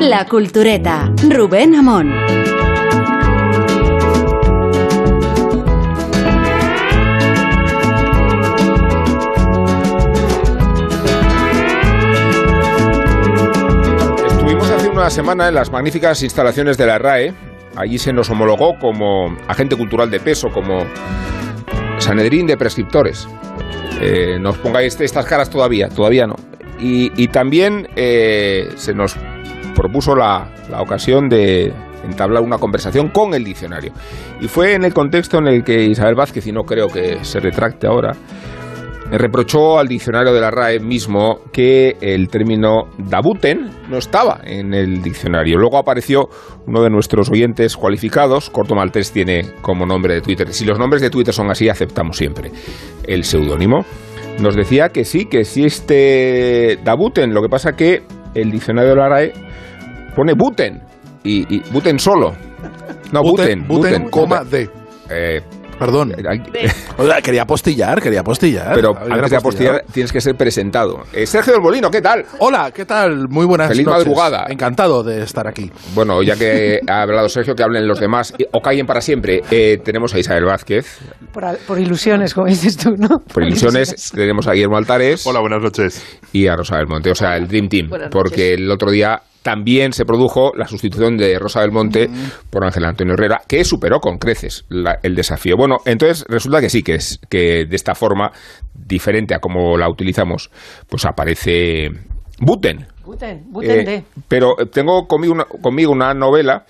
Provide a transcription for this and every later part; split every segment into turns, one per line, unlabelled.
La Cultureta, Rubén Amón.
Estuvimos hace una semana en las magníficas instalaciones de la RAE. Allí se nos homologó como agente cultural de peso, como Sanedrín de prescriptores. Eh, no os pongáis estas caras todavía, todavía no. Y, y también eh, se nos propuso la, la ocasión de entablar una conversación con el diccionario. Y fue en el contexto en el que Isabel Vázquez, y no creo que se retracte ahora, reprochó al diccionario de la RAE mismo que el término dabuten no estaba en el diccionario. Luego apareció uno de nuestros oyentes cualificados, Corto Maltés tiene como nombre de Twitter. Si los nombres de Twitter son así, aceptamos siempre el seudónimo. Nos decía que sí, que existe dabuten, lo que pasa que el diccionario de la RAE pone buten y, y buten solo. No, buten,
Buten, coma,
buten.
D.
Eh,
Perdón. Oiga, quería postillar, quería postillar.
pero antes de apostillar tienes que ser presentado. Eh, Sergio del Molino, ¿qué tal?
Hola, ¿qué tal? Muy buenas
Feliz
noches.
madrugada.
Encantado de estar aquí.
Bueno, ya que ha hablado Sergio, que hablen los demás o callen para siempre. Eh, tenemos a Isabel Vázquez,
Por, ilusiones, como dices tú, ¿no?
por ilusiones. tenemos a Guillermo Altares
Hola, buenas noches.
y a Rosa del Monte, o sea, el Dream Team.
Buenas
Porque el otro día también se produjo la sustitución de Rosa del Monte por Ángel Antonio Herrera, que superó con creces la- el desafío. Bueno, entonces resulta que sí, que es que de esta forma, diferente a como la utilizamos, pues aparece Buten.
Buten, Buten
Eh, pero tengo conmigo una, conmigo una novela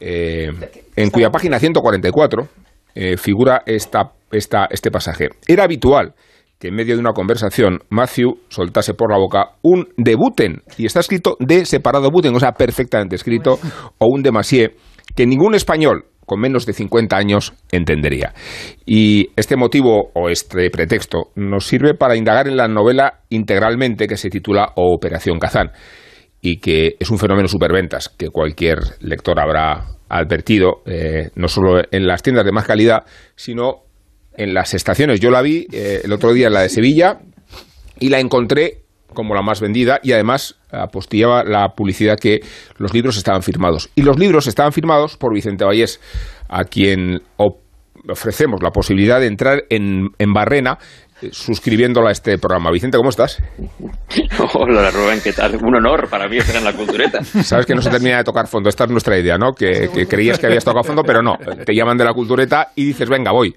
eh, en cuya página 144 eh, figura esta, esta, este pasaje. Era habitual que en medio de una conversación Matthew soltase por la boca un debuten, y está escrito de separado buten, o sea, perfectamente escrito, o un demasié, que ningún español con menos de 50 años entendería. Y este motivo o este pretexto nos sirve para indagar en la novela integralmente que se titula Operación Kazán y que es un fenómeno superventas que cualquier lector habrá advertido, eh, no solo en las tiendas de más calidad, sino en las estaciones. Yo la vi eh, el otro día en la de Sevilla y la encontré como la más vendida y además apostillaba la publicidad que los libros estaban firmados. Y los libros estaban firmados por Vicente Vallés, a quien ofrecemos la posibilidad de entrar en, en Barrena eh, suscribiéndola a este programa. Vicente, ¿cómo estás?
Hola Rubén, ¿qué tal? Un honor para mí estar en la cultureta.
Sabes que no se termina de tocar fondo, esta es nuestra idea, ¿no? Que, que creías que habías tocado fondo, pero no. Te llaman de la cultureta y dices, venga, voy.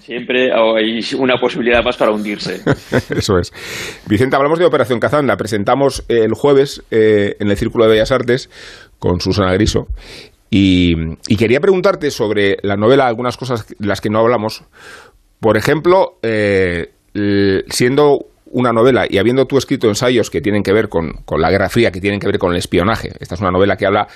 Siempre hay una posibilidad más para hundirse.
Eso es. Vicente, hablamos de Operación Kazán, la presentamos el jueves eh, en el Círculo de Bellas Artes con Susana Griso. Y, quería preguntarte sobre la novela, algunas cosas de las que no hablamos. Por ejemplo, eh, siendo una novela y habiendo tú escrito ensayos que tienen que ver con, con la Guerra Fría, que tienen que ver con el espionaje, esta es una novela que habla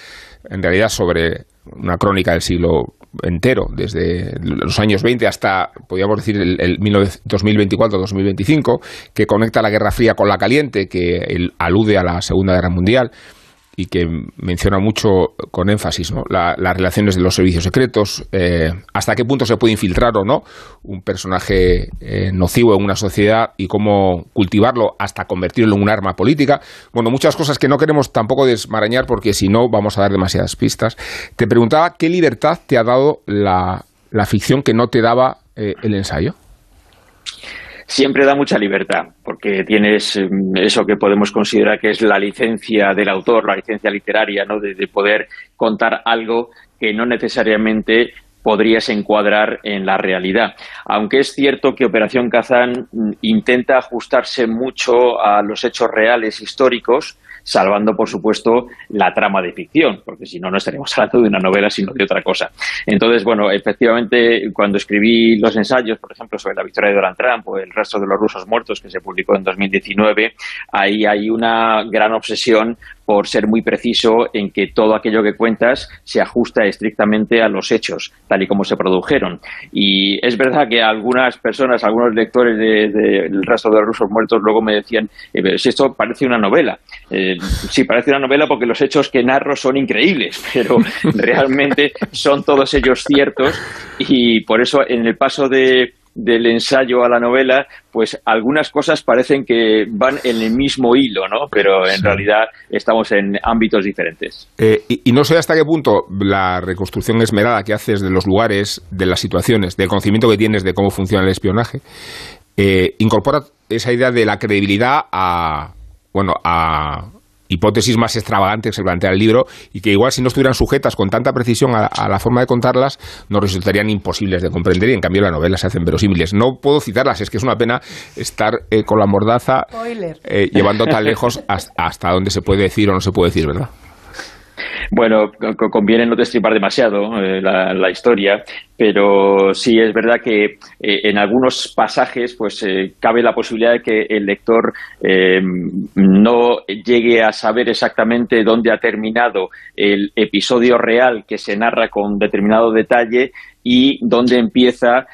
en realidad sobre una crónica del siglo entero, desde los años 20 hasta, podríamos decir, el, el 2024-2025, que conecta la Guerra Fría con la caliente, que alude a la Segunda Guerra Mundial y que menciona mucho con énfasis ¿no? La- las relaciones de los servicios secretos, eh, hasta qué punto se puede infiltrar o no un personaje eh, nocivo en una sociedad y cómo cultivarlo hasta convertirlo en un arma política. Bueno, muchas cosas que no queremos tampoco desmarañar porque si no vamos a dar demasiadas pistas. Te preguntaba qué libertad te ha dado la, ficción que no te daba eh, el ensayo.
Siempre da mucha libertad, porque tienes mm, eso que podemos considerar que es la licencia del autor, la licencia literaria, ¿no? de, de poder contar algo que no necesariamente podrías encuadrar en la realidad. Aunque es cierto que Operación Kazán mm, intenta ajustarse mucho a los hechos reales históricos, salvando, por supuesto, la trama de ficción, porque si no, no estaríamos hablando de una novela, sino de otra cosa. Entonces, bueno, efectivamente, cuando escribí los ensayos, por ejemplo, sobre la victoria de Donald Trump o el resto de los rusos muertos, que se publicó en 2019, ahí hay una gran obsesión por ser muy preciso en que todo aquello que cuentas se ajusta estrictamente a los hechos, tal y como se produjeron. Y es verdad que algunas personas, algunos lectores del de, del resto de los rusos muertos luego me decían, eh, si esto parece una novela. Eh, sí, parece una novela porque los hechos que narro son increíbles, pero realmente son todos ellos ciertos y por eso en el paso de del ensayo a la novela, pues algunas cosas parecen que van en el mismo hilo, ¿no? Pero en realidad estamos en ámbitos diferentes.
Eh, y, no sé hasta qué punto la reconstrucción esmerada que haces de los lugares, de las situaciones, del conocimiento que tienes de cómo funciona el espionaje, eh, incorpora esa idea de la credibilidad a, bueno, a hipótesis más extravagantes que se plantea el libro y que igual si no estuvieran sujetas con tanta precisión a, la forma de contarlas nos resultarían imposibles de comprender y en cambio la novela se hacen verosímiles. No puedo citarlas, es que es una pena estar eh, con la mordaza eh, llevando tan lejos hasta, hasta donde se puede decir o no se puede decir, ¿verdad?
Bueno, conviene no destripar demasiado eh, la, historia, pero sí es verdad que eh, en algunos pasajes pues eh, cabe la posibilidad de que el lector no llegue a saber exactamente dónde ha terminado el episodio real que se narra con determinado detalle y dónde empieza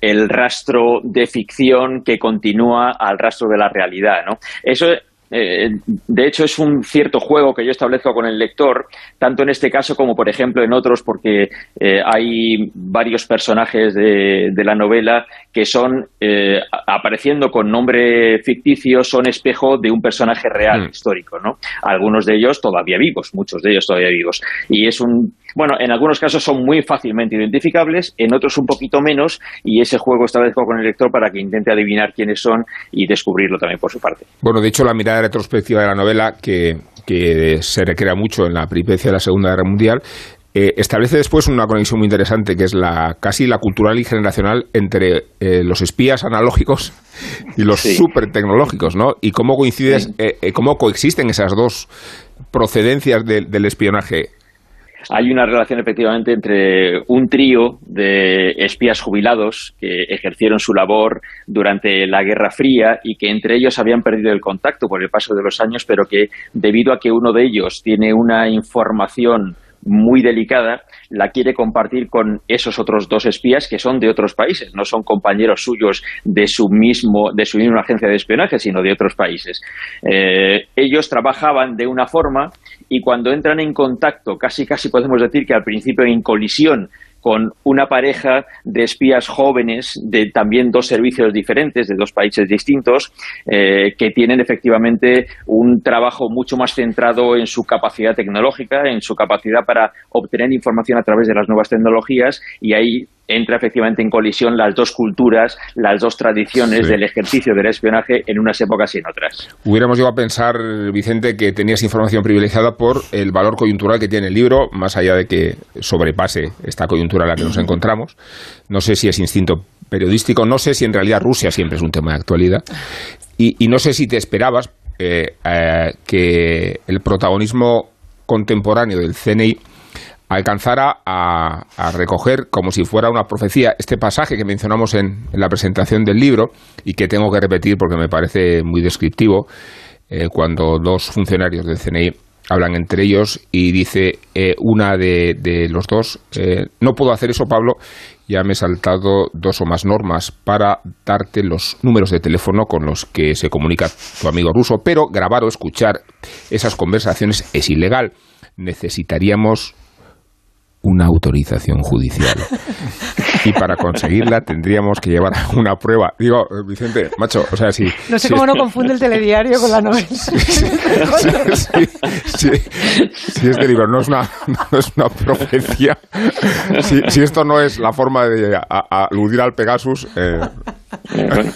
el, rastro de ficción que continúa al rastro de la realidad. ¿no? Eso eh, de hecho, es un cierto juego que yo establezco con el lector, tanto en este caso como, por ejemplo, en otros, porque eh, hay varios personajes de, la novela que son, eh, apareciendo con nombre ficticio, son espejo de un personaje real, mm. histórico, ¿no? Algunos de ellos todavía vivos, muchos de ellos todavía vivos. Y es un, bueno, en algunos casos son muy fácilmente identificables, en otros un poquito menos, y ese juego establezco con el lector para que intente adivinar quiénes son y descubrirlo también por su parte.
Bueno, de hecho, la mirada retrospectiva de la novela, que, se recrea mucho en la peripecia de la Segunda Guerra Mundial, eh, establece después una conexión muy interesante que es la casi la cultural y generacional entre eh, los espías analógicos y los super tecnológicos, ¿no? Y cómo coincides, eh, cómo coexisten esas dos procedencias del espionaje
hay una relación efectivamente entre un trío de espías jubilados que ejercieron su labor durante la Guerra Fría y que entre ellos habían perdido el contacto por el paso de los años, pero que debido a que uno de ellos tiene una información muy delicada, la quiere compartir con esos otros dos espías que son de otros países, no son compañeros suyos de su mismo, de su misma agencia de espionaje, sino de otros países. Eh, ellos trabajaban de una forma y cuando entran en contacto, casi casi podemos decir que al principio en colisión con una pareja de espías jóvenes de también dos servicios diferentes, de dos países distintos, eh, que tienen efectivamente un trabajo mucho más centrado en su capacidad tecnológica, en su capacidad para obtener información a través de las nuevas tecnologías y ahí entra efectivamente en colisión las dos culturas, las dos tradiciones del ejercicio del espionaje en unas épocas y en otras.
Hubiéramos llegado a pensar, Vicente, que tenías información privilegiada por el valor coyuntural que tiene el libro, más allá de que sobrepase esta coyuntura en la que nos encontramos. No sé si es instinto periodístico, no sé si en realidad Rusia siempre es un tema de actualidad. Y, no sé si te esperabas eh, eh, que el protagonismo contemporáneo del CNI alcanzara a, recoger como si fuera una profecía este pasaje que mencionamos en, la presentación del libro y que tengo que repetir porque me parece muy descriptivo eh, cuando dos funcionarios del CNI hablan entre ellos y dice eh, una de, los dos, eh, no puedo hacer eso Pablo, ya me he saltado dos o más normas para darte los números de teléfono con los que se comunica tu amigo ruso, pero grabar o escuchar esas conversaciones es ilegal. Necesitaríamos una autorización judicial. Y para conseguirla tendríamos que llevar una prueba. Digo, Vicente, macho, o sea, si...
No sé cómo no confunde el telediario con la novela.
Si este libro no es una, no es una profecía, si, esto no es la forma de aludir al Pegasus... Eh,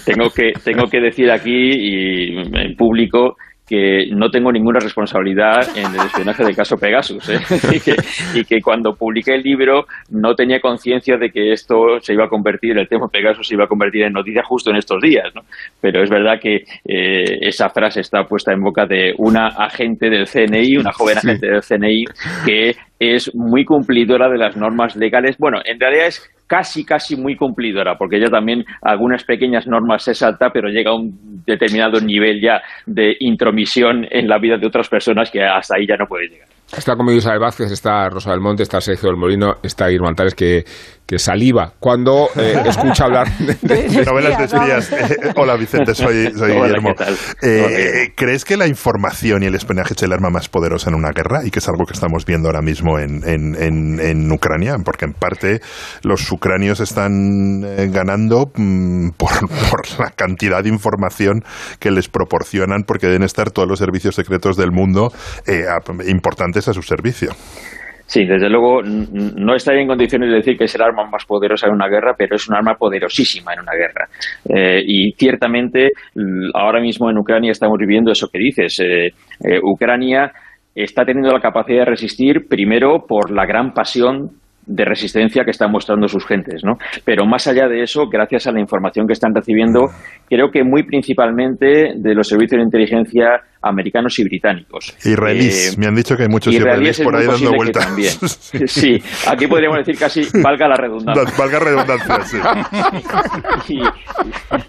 tengo, que, tengo que decir aquí y en público que no tengo ninguna responsabilidad en el espionaje del caso Pegasus ¿eh? y, que, cuando publiqué el libro no tenía conciencia de que esto se iba a convertir, el tema Pegasus se iba a convertir en noticia justo en estos días, ¿no? pero es verdad que eh, esa frase está puesta en boca de una agente del CNI, una joven agente del CNI que es muy cumplidora de las normas legales. Bueno, en realidad es casi, casi muy cumplidora, porque ella también algunas pequeñas normas se salta, pero llega a un determinado nivel ya de intromisión en la vida de otras personas que hasta ahí ya no puede llegar.
Está conmigo Isabel Vázquez, está Rosa del Monte, está Sergio del Molino, está Irma Antares, que que saliva cuando eh, escucha hablar de,
novelas de espías. Eh, hola Vicente, soy, Guillermo. Eh, ¿Crees que la información y el espionaje es el arma más poderosa en una guerra y que es algo que estamos viendo ahora mismo en, en, Ucrania? Porque en parte los ucranios están ganando mm, por, por la cantidad de información que les proporcionan porque deben estar todos los servicios secretos del mundo importantes a su servicio.
Sí, desde luego no estaría en condiciones de decir que es el arma más poderosa en una guerra, pero es un arma poderosísima en una guerra. Eh, y ciertamente ahora mismo en Ucrania estamos viviendo eso que dices. Eh, eh, Ucrania está teniendo la capacidad de resistir primero por la gran pasión de resistencia que están mostrando sus gentes, ¿no? Pero más allá de eso, gracias a la información que están recibiendo, creo que muy principalmente de los servicios de inteligencia americanos y británicos.
Israelíes, eh, me han dicho que hay muchos israelíes, por ahí dando vueltas.
sí. aquí podríamos decir casi valga la redundancia.
Valga redundancia, sí.
y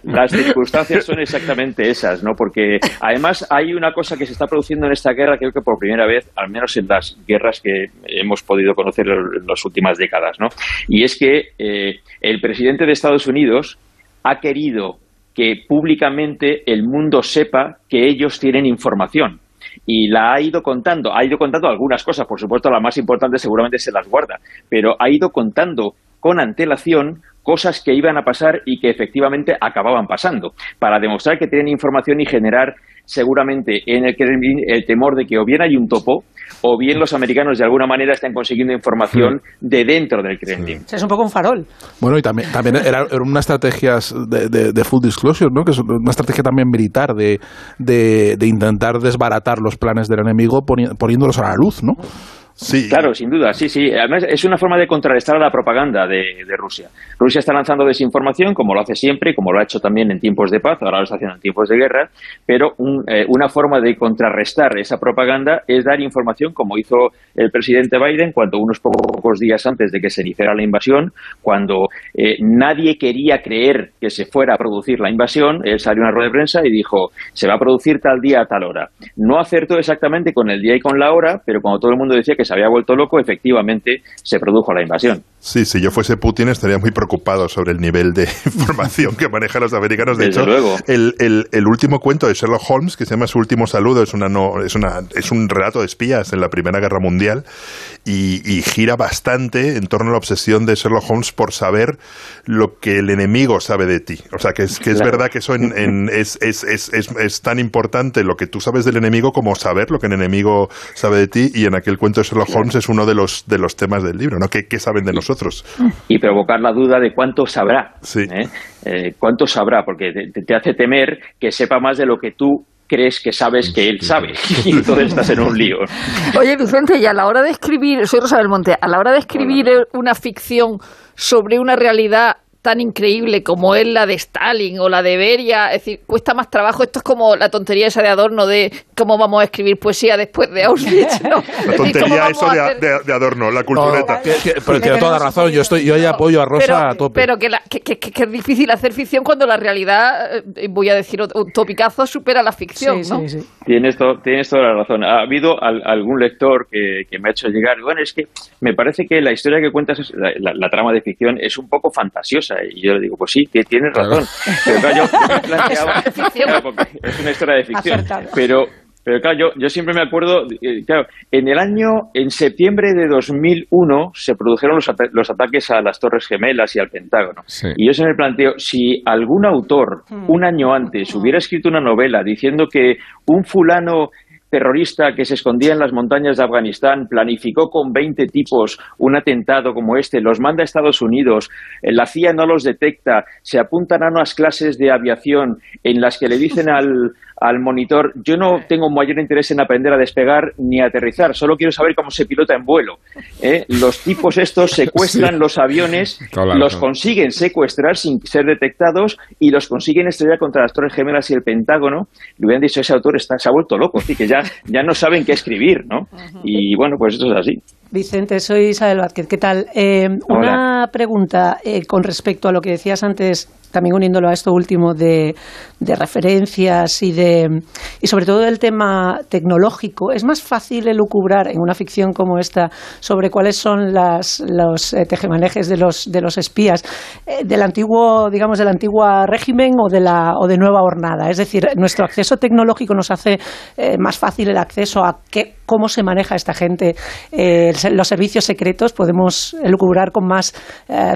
las circunstancias son exactamente esas, ¿no? Porque además hay una cosa que se está produciendo en esta guerra, creo que por primera vez, al menos en las guerras que hemos podido conocer en las últimas décadas, ¿no? Y es que eh, el presidente de Estados Unidos ha querido que públicamente el mundo sepa que ellos tienen información. Y la ha ido contando, ha ido contando algunas cosas, por supuesto la más importante seguramente se las guarda, pero ha ido contando con antelación cosas que iban a pasar y que efectivamente acababan pasando, para demostrar que tienen información y generar seguramente en el Kremlin el temor de que o bien hay un topo o bien los americanos de alguna manera están consiguiendo información hmm. de dentro del Kremlin.
Es un poco un farol.
Bueno, y también, también era, una estrategia de, de, full disclosure, ¿no? que es una estrategia también militar de, de intentar desbaratar los planes del enemigo poniéndolos a la luz, ¿no?
Claro, sin duda, sí, sí. Además, es una forma de contrarrestar la propaganda de, Rusia. Rusia está lanzando desinformación, como lo hace siempre, como lo ha hecho también en tiempos de paz, ahora lo está haciendo en tiempos de guerra, pero eh, una forma de contrarrestar esa propaganda es dar información, como hizo el presidente Biden cuando unos pocos días antes de que se iniciara la invasión, cuando eh, nadie quería creer que se fuera a producir la invasión, él salió a una rueda de prensa y dijo, se va a producir tal día a tal hora. No acertó exactamente con el día y con la hora, pero cuando todo el mundo decía que se había vuelto loco, efectivamente se produjo la invasión.
Sí, si yo fuese Putin estaría muy preocupado sobre el nivel de información que manejan los americanos. De hecho, El, el, último cuento de Sherlock Holmes, que se llama Su último saludo, es, una no, es, una, es un relato de espías en la Primera Guerra Mundial y, gira bastante en torno a la obsesión de Sherlock Holmes por saber lo que el enemigo sabe de ti. O sea, que es, que es verdad que eso en, es, es, es, es, tan importante lo que tú sabes del enemigo como saber lo que el enemigo sabe de ti. Y en aquel cuento de Sherlock Holmes es uno de los, de los temas del libro, ¿no? ¿Qué, qué saben de nosotros?
Y provocar la duda de cuánto sabrá. ¿eh? Eh, ¿Cuánto sabrá? Porque te, hace temer que sepa más de lo que tú crees que sabes que él sabe y entonces estás en un lío.
Oye, Vicente, y a la hora de escribir, soy Rosa del Monte, a la hora de escribir una ficción sobre una realidad tan increíble como es la de Stalin o la de Beria, es decir, cuesta más trabajo. Esto es como la tontería esa de Adorno de cómo vamos a escribir poesía después de Auschwitz. ¿no?
La tontería eso de, Adorno, la cultureta.
pero tiene toda la razón, yo, estoy, yo ahí apoyo a Rosa a tope.
Pero que, es difícil hacer ficción cuando la realidad, eh, voy a decir un topicazo, supera la ficción. ¿no?
tienes, tienes toda la razón. Ha habido algún lector que, me ha hecho llegar, bueno, es que me parece que la historia que cuentas, la trama de ficción, es un poco fantasiosa y yo le digo, pues sí, tienes razón. Pero claro, yo, es una historia de ficción. Pero, pero claro, yo, yo siempre me acuerdo, eh, claro, en el año, en septiembre de 2001 se produjeron los, los ataques a las Torres Gemelas y al Pentágono. Y yo se me planteo, si algún autor hmm. un año antes hubiera escrito una novela diciendo que un fulano terrorista que se escondía en las montañas de Afganistán planificó con 20 tipos un atentado como este, los manda a Estados Unidos, eh, la CIA no los detecta, se apuntan a unas clases de aviación en las que le dicen al, al monitor, yo no tengo mayor interés en aprender a despegar ni a aterrizar, solo quiero saber cómo se pilota en vuelo. ¿eh? Los tipos estos secuestran los aviones, los consiguen secuestrar sin ser detectados y los consiguen estrellar contra las Torres Gemelas y el Pentágono. Le hubieran dicho, ese autor está, se ha vuelto loco, así que ya, ya no saben qué escribir, ¿no? Y bueno, pues esto es así.
Vicente, soy Isabel Vázquez. ¿Qué tal? Eh, una pregunta eh, con respecto a lo que decías antes también uniéndolo a esto último de, referencias y de y sobre todo del tema tecnológico, es más fácil elucubrar en una ficción como esta sobre cuáles son las, los eh, tejemanejes de los, de los espías eh, del antiguo, digamos, del antiguo régimen o de la o de nueva hornada. Es decir, nuestro acceso tecnológico nos hace eh, más fácil el acceso a qué, cómo se maneja esta gente, los servicios secretos, podemos elucubrar con más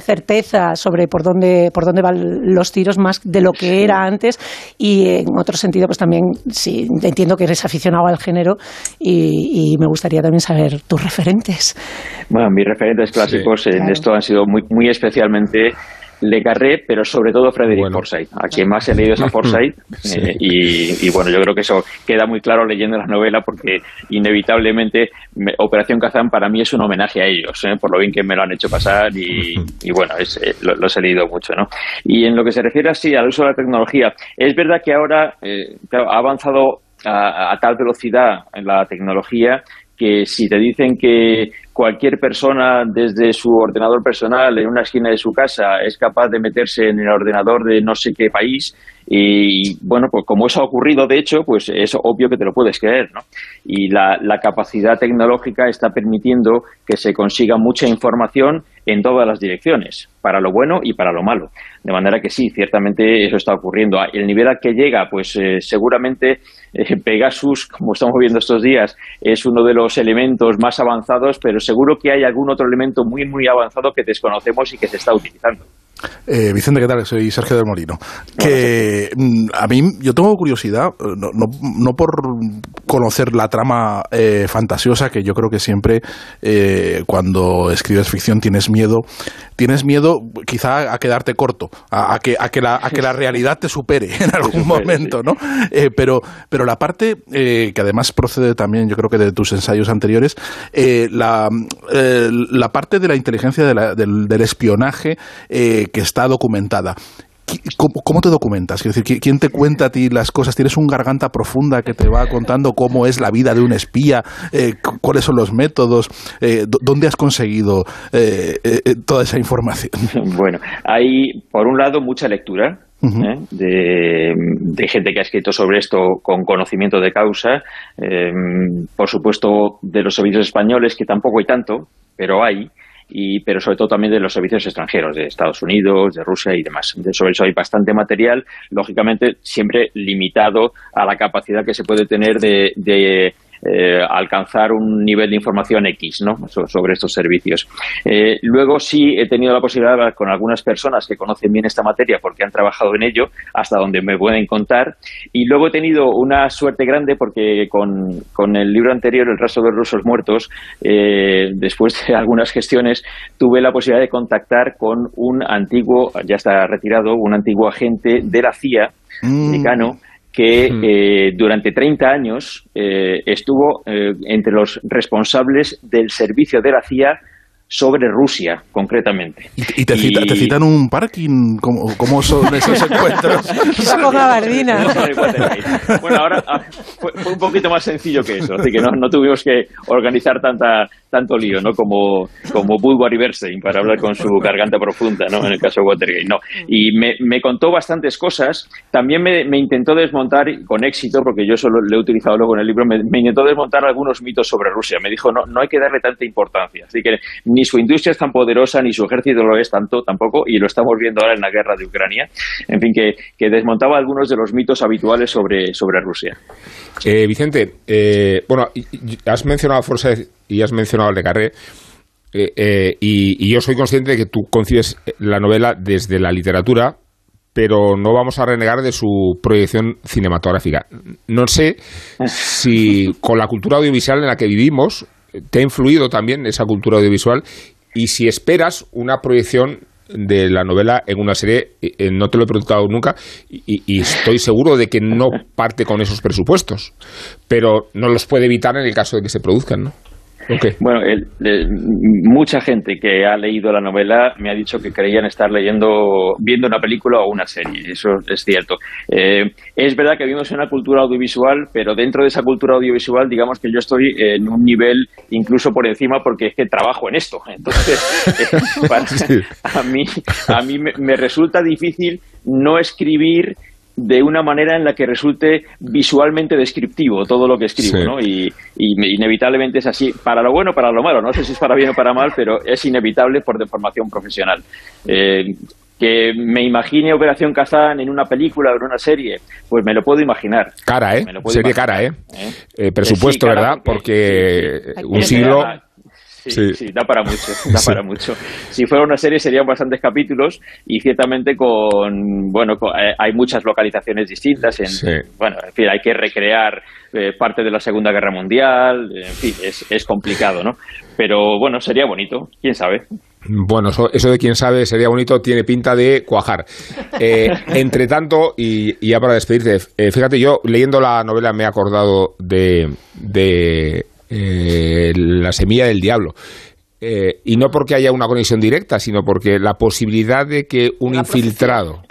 certeza sobre por dónde, por dónde van los tiros más de lo que era antes. Y en otro sentido, pues también sí, entiendo que eres aficionado al género y, me gustaría también saber tus referentes.
Bueno, mis referentes clásicos en esto han sido muy, muy especialmente le Carré, pero sobre todo Frederick Forsyth. A quien más he leído es a Forsyth. Eh, y, bueno, yo creo que eso queda muy claro leyendo la novela porque inevitablemente Operación Kazán para mí es un homenaje a ellos, ¿eh? por lo bien que me lo han hecho pasar y, bueno, es, eh, lo, he leído mucho. ¿no? Y en lo que se refiere así al uso de la tecnología, es verdad que ahora ha avanzado a, tal velocidad en la tecnología que si te dicen que cualquier persona desde su ordenador personal en una esquina de su casa es capaz de meterse en el ordenador de no sé qué país y bueno, pues como eso ha ocurrido de hecho, pues es obvio que te lo puedes creer, ¿no? Y la, la capacidad tecnológica está permitiendo que se consiga mucha información en todas las direcciones, para lo bueno y para lo malo. De manera que sí, ciertamente eso está ocurriendo. El nivel al que llega, pues eh, seguramente eh, Pegasus, como estamos viendo estos días, es uno de los elementos más avanzados, pero seguro que hay algún otro elemento muy, muy avanzado que desconocemos y que se está utilizando.
Eh, Vicente, ¿qué tal? Soy Sergio del Molino. Que mm, a mí, yo tengo curiosidad, no, no, por conocer la trama eh, fantasiosa, que yo creo que siempre eh, cuando escribes ficción tienes miedo, tienes miedo quizá a quedarte corto, a, que, a, que, la, a que la realidad te supere en algún momento, ¿no? pero, pero la parte que además procede también, yo creo que de tus ensayos anteriores, la, la parte de la inteligencia del, del espionaje, que está documentada. ¿Cómo, te documentas? Es decir, ¿quién te cuenta a ti las cosas? ¿Tienes un garganta profunda que te va contando cómo es la vida de un espía? Eh, ¿Cuáles son los métodos? Eh, ¿Dónde has conseguido eh, toda esa información?
Bueno, hay, por un lado, mucha lectura. De, de, gente que ha escrito sobre esto con conocimiento de causa, por supuesto de los servicios españoles, que tampoco hay tanto, pero hay, y, pero sobre todo también de los servicios extranjeros, de Estados Unidos, de Rusia y demás. sobre eso hay bastante material, lógicamente siempre limitado a la capacidad que se puede tener de eh, alcanzar un nivel de información X ¿no? sobre estos servicios. Eh, luego sí he tenido la posibilidad de hablar con algunas personas que conocen bien esta materia porque han trabajado en ello, hasta donde me pueden contar. Y luego he tenido una suerte grande porque con, con el libro anterior, El rastro de los rusos muertos, eh, después de algunas gestiones, tuve la posibilidad de contactar con un antiguo, ya está retirado, un antiguo agente de la CIA, mm. americano, que eh, durante 30 años eh, estuvo eh, entre los responsables del servicio de la CIA sobre Rusia, concretamente.
¿Y, te, citan un parking? ¿Cómo, son esos encuentros?
con gabardina.
bueno, ahora ah, fue, un poquito más sencillo que eso, así que no, tuvimos que organizar tanta, tanto lío, ¿no? Como, como Woodward y Bernstein para hablar con su garganta profunda, ¿no? En el caso de Watergate, no. Y me, contó bastantes cosas, también me, intentó desmontar con éxito, porque yo solo lo he utilizado luego en el libro, me, me intentó desmontar algunos mitos sobre Rusia. Me dijo, no, no hay que darle tanta importancia, así que ni su industria es tan poderosa, ni su ejército lo es tanto tampoco, y lo estamos viendo ahora en la guerra de Ucrania. En fin, que, desmontaba algunos de los mitos habituales sobre, sobre Rusia.
Eh, Vicente, eh, bueno, has mencionado a Forsyth y has mencionado a Le Carré. Eh, y, y, yo soy consciente de que tú concibes la novela desde la literatura, pero no vamos a renegar de su proyección cinematográfica. No sé si con la cultura audiovisual en la que vivimos te ha influido también esa cultura audiovisual y si esperas una proyección de la novela en una serie, eh, no te lo he preguntado nunca y, estoy seguro de que no parte con esos presupuestos, pero no los puede evitar en el caso de que se produzcan, ¿no?
Bueno, mucha gente que ha leído la novela me ha dicho que creían estar leyendo, viendo una película o una serie. Eso es cierto. Eh, es verdad que vivimos en una cultura audiovisual, pero dentro de esa cultura audiovisual, digamos que yo estoy en un nivel incluso por encima porque es que trabajo en esto. Entonces, eh, a mí, a mí me resulta difícil no escribir de una manera en la que resulte visualmente descriptivo todo lo que escribo, ¿no? Y, inevitablemente es así, para lo bueno, para lo malo, no sé si es para bien o para mal, pero es inevitable por deformación profesional. Eh, que me imagine Operación Kazán en una película o en una serie, pues me lo puedo imaginar.
Cara, ¿eh? Sería cara, ¿eh? ¿eh? eh presupuesto, ¿verdad? Porque, un siglo...
Sí, sí, da para mucho, da para mucho. Si fuera una serie serían bastantes capítulos y ciertamente con, bueno, eh, hay muchas localizaciones distintas. En, Bueno, en fin, hay que recrear eh, parte de la Segunda Guerra Mundial, en fin, es, es complicado, ¿no? Pero bueno, sería bonito, quién sabe.
Bueno, eso, de quién sabe sería bonito, tiene pinta de cuajar. Eh, entre tanto, y, ya para despedirte, fíjate, yo leyendo la novela me he acordado de, de eh, la semilla del diablo. Eh, y no porque haya una conexión directa, sino porque la posibilidad de que un infiltrado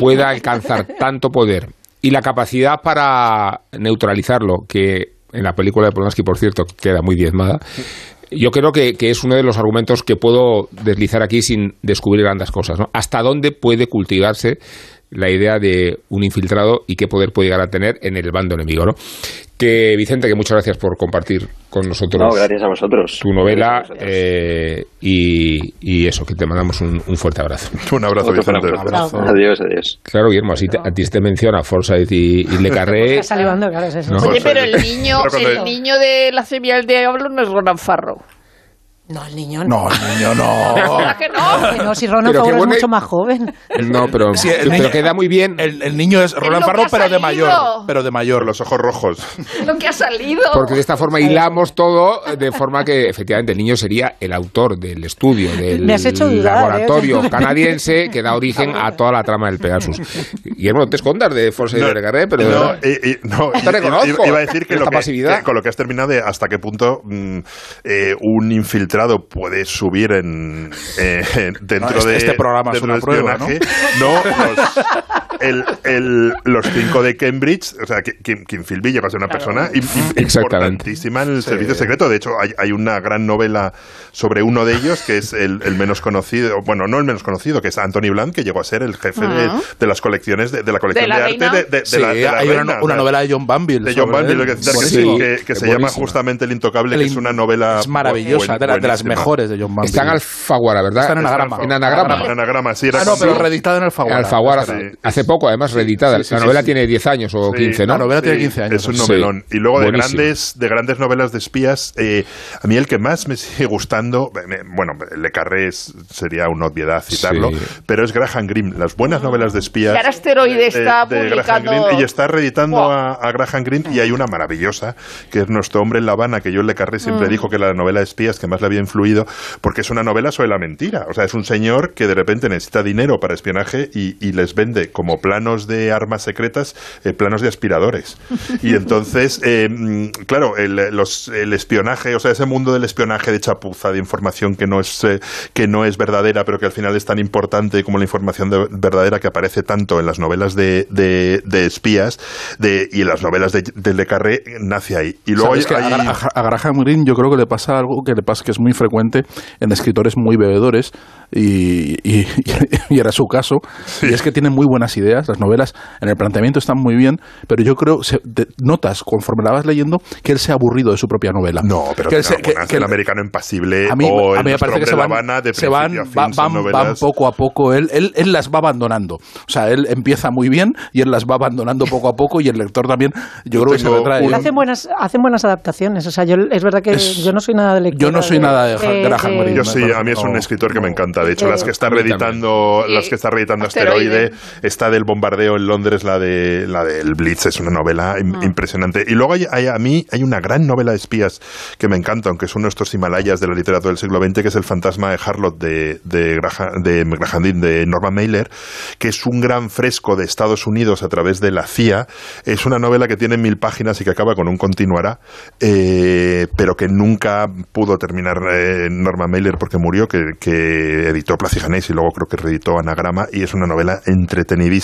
pueda alcanzar tanto poder y la capacidad para neutralizarlo, que en la película de Polanski, por cierto, queda muy diezmada, yo creo que, que, es uno de los argumentos que puedo deslizar aquí sin descubrir grandes cosas. ¿no? ¿Hasta dónde puede cultivarse la idea de un infiltrado y qué poder puede llegar a tener en el bando enemigo, ¿no? Que Vicente, que muchas gracias por compartir con nosotros.
gracias a vosotros.
Tu novela eh, y, eso, que te mandamos un, fuerte abrazo.
Un abrazo, Vicente. Un abrazo.
Adiós, adiós.
Claro, Guillermo, así a ti te menciona Forsyth y, y Le Carré.
Oye, pero el niño, el niño de la semilla del diablo no es Ronan Farrow.
No, el niño no.
No, el niño no.
que no?
Que no, si Ronan Farrow es mucho más joven.
No, pero, pero queda muy bien.
El, niño es Roland Farrow, pero de mayor. Pero de mayor.
Los ojos rojos.
Lo que ha salido.
Porque de esta forma hilamos todo de forma que efectivamente el niño sería el autor del estudio, del ¿eh? laboratorio canadiense que da origen a toda la trama del Pegasus. Y no te escondas de Force no, de pero
no, y, no te reconozco. Iba a decir que, lo que, con lo que has terminado de hasta qué punto mm, eh, un infiltrado puede subir en, eh, dentro
este,
de
este programa
es
una prueba, ¿no?
los, cinco de Cambridge, o sea, Kim, Kim Philby va a ser una persona importantísima en el servicio secreto. De hecho, hay, una gran novela sobre uno de ellos que es el, menos conocido, bueno, no el menos conocido, que es Anthony Blunt, que llegó a ser el jefe de, las colecciones de, la colección de, arte de,
la, hay una, novela de John Banville.
De John Banville, que, se llama justamente El Intocable, que es una novela
es maravillosa, de las mejores de John Manville.
Está en Alfaguara, ¿verdad?
Está en anagrama.
En anagrama.
En anagrama, sí.
Era ah, no, pero reeditada en Alfaguara.
Alfaguara, hace poco, además, reeditada. la novela tiene 10 años o 15, ¿no?
La novela tiene 15 años.
Es un novelón. Y luego de grandes, de grandes novelas de espías, eh, a mí el que más me sigue gustando, bueno, Le Carré sería una obviedad citarlo, pero es Graham Greene. Las buenas novelas de espías.
Y Asteroide está publicando...
y está reeditando a, Graham Greene y hay una maravillosa, que es Nuestro hombre en La Habana, que yo Le Carré siempre mm. dijo que la novela de espías que más le había influido, porque es una novela sobre la mentira. O sea, es un señor que de repente necesita dinero para espionaje y, les vende como planos de armas secretas, eh, planos de aspiradores. Y entonces, eh, mm, claro, el, espionaje, o sea, ese mundo del espionaje de chapuza, de información que no es, eh, que no es verdadera, pero que al final es tan importante como la información verdadera que aparece tanto en las novelas de, espías de, y en las novelas de, Le Carré, nace ahí. Y luego
que a, Graham Greene yo creo que le pasa algo que le pasa que es muy frecuente en escritores muy bebedores y, y, era su caso. Y es que tienen muy buenas ideas, las novelas en el planteamiento están muy bien, pero yo creo, se, notas conforme la vas leyendo que él se ha aburrido de su propia novela.
No, pero que, que, el americano impasible a mí, o a mí me parece que se van,
se van, van, poco a poco, él, él, él las va abandonando. O sea, él empieza muy bien y él las va abandonando poco a poco y el lector también, yo creo que se retrae.
Hacen buenas, hacen buenas adaptaciones, o sea, yo, es verdad que yo no soy nada de lector.
Yo no soy nada de,
Yo sí, a mí es un escritor que me encanta. De hecho, las que está reeditando, las que está reeditando Asteroide, está del bombardeo en Londres, la de la del Blitz, es una novela ah. impresionante. Y luego hay, a mí hay una gran novela de espías que me encanta, aunque es uno de estos Himalayas de la literatura del siglo XX, que es El fantasma de Harlot de, de, de, de Norman Mailer, que es un gran fresco de Estados Unidos a través de la CIA. Es una novela que tiene mil páginas y que acaba con un continuará, eh, pero que nunca pudo terminar eh, Norman Mailer porque murió, que, que editó Placijanés y luego creo que reeditó Anagrama, y es una novela entretenidísima,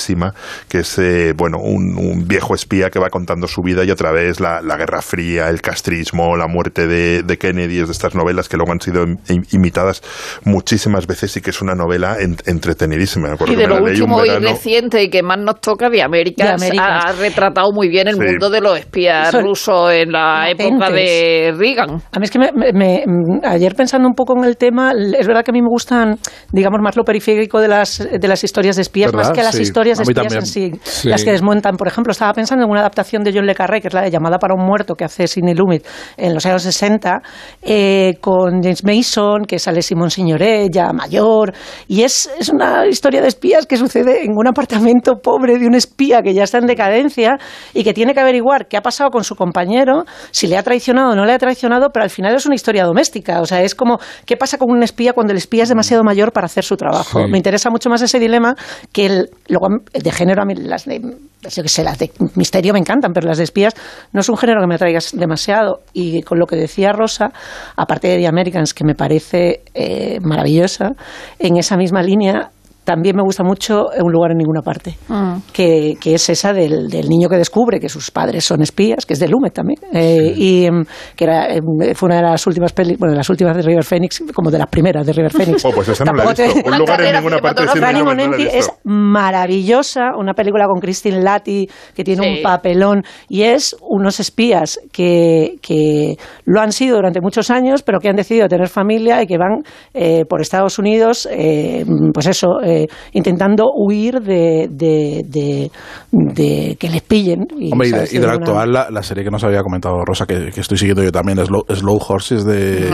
que es eh, bueno un, viejo espía que va contando su vida y a través la, la Guerra Fría, el castrismo, la muerte de, de Kennedy, es de estas novelas que luego han sido imitadas muchísimas veces y que es una novela entretenidísima.
Y de lo último y reciente y que más nos toca de América, ha, retratado muy bien el mundo de los espías rusos en la época de Reagan.
A mí es que me, ayer pensando un poco en el tema, es verdad que a mí me gustan, digamos, más lo periférico de las, de las historias de espías, más que las historias de espías en sí, las que desmontan. Por ejemplo, estaba pensando en una adaptación de John Le Carré, que es la de Llamada para un muerto, que hace Sidney Lumet en los años 60, eh, con James Mason, que sale Simón Signoret, ya mayor, y es, es una historia de espías que sucede en un apartamento pobre de un espía que ya está en decadencia y que tiene que averiguar qué ha pasado con su compañero, si le ha traicionado o no le ha traicionado, pero al final es una historia doméstica. O sea, es como, ¿qué pasa con un espía cuando el espía es demasiado mayor para hacer su trabajo? Me interesa mucho más ese dilema que el, luego de género, a mí las de, las de misterio me encantan, pero las de espías no es un género que me atraigas demasiado. Y con lo que decía Rosa, aparte de The Americans, que me parece eh, maravillosa, en esa misma línea también me gusta mucho Un lugar en ninguna parte, mm. que, que, es esa del, del, niño que descubre que sus padres son espías, que es de Lumet también, eh, y em, que era, em, fue una de las últimas pelis, bueno, de las últimas de River Phoenix, como de las primeras de River Phoenix.
Oh, pues esa no la he visto. Un lugar en ninguna parte.
Running es maravillosa, una película con Christine Lati, que tiene un papelón, y es unos espías que, que lo han sido durante muchos años, pero que han decidido tener familia y que van eh, por Estados Unidos, eh, pues eso, eh, intentando huir de, de, de, que les pillen.
Y, Hombre, y, de, la actual, la, serie que nos había comentado Rosa, que, estoy siguiendo yo también, Slow, Slow Horses, de,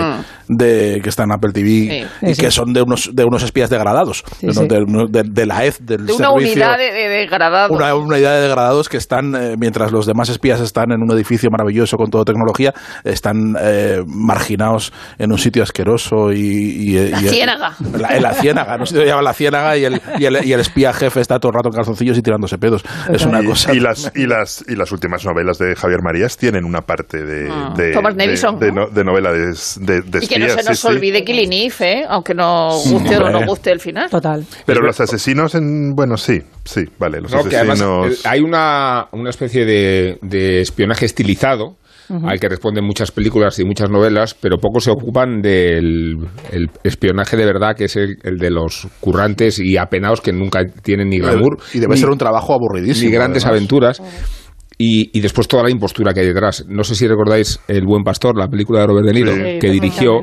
de, que está en Apple TV, y que son de unos, de unos espías degradados, de, la EZ, del
de una unidad de, degradados.
Una, unidad de degradados que están, eh, mientras los demás espías están en un edificio maravilloso con toda tecnología, están eh, marginados en un sitio asqueroso y...
la ciénaga.
en la ciénaga, no se llama la ciénaga y el, y el, y el espía jefe está todo el rato en calzoncillos y tirándose pedos. Es una cosa.
Y las, y, las, y las últimas novelas de Javier Marías tienen una parte de, ah. de, de, novela de, de,
Y que no se nos olvide Killing ¿eh? aunque no guste o no guste el final.
Total.
Pero los asesinos, en, bueno, sí, sí, vale. Los asesinos...
Eh, hay una, una especie de, de espionaje estilizado al que responden muchas películas y muchas novelas, pero pocos se ocupan del espionaje de verdad, que es el, de los currantes y apenados que nunca tienen ni glamour.
Y debe ser un trabajo aburridísimo.
Ni grandes aventuras. Y, después toda la impostura que hay detrás. No sé si recordáis El Buen Pastor, la película de Robert De Niro, que dirigió,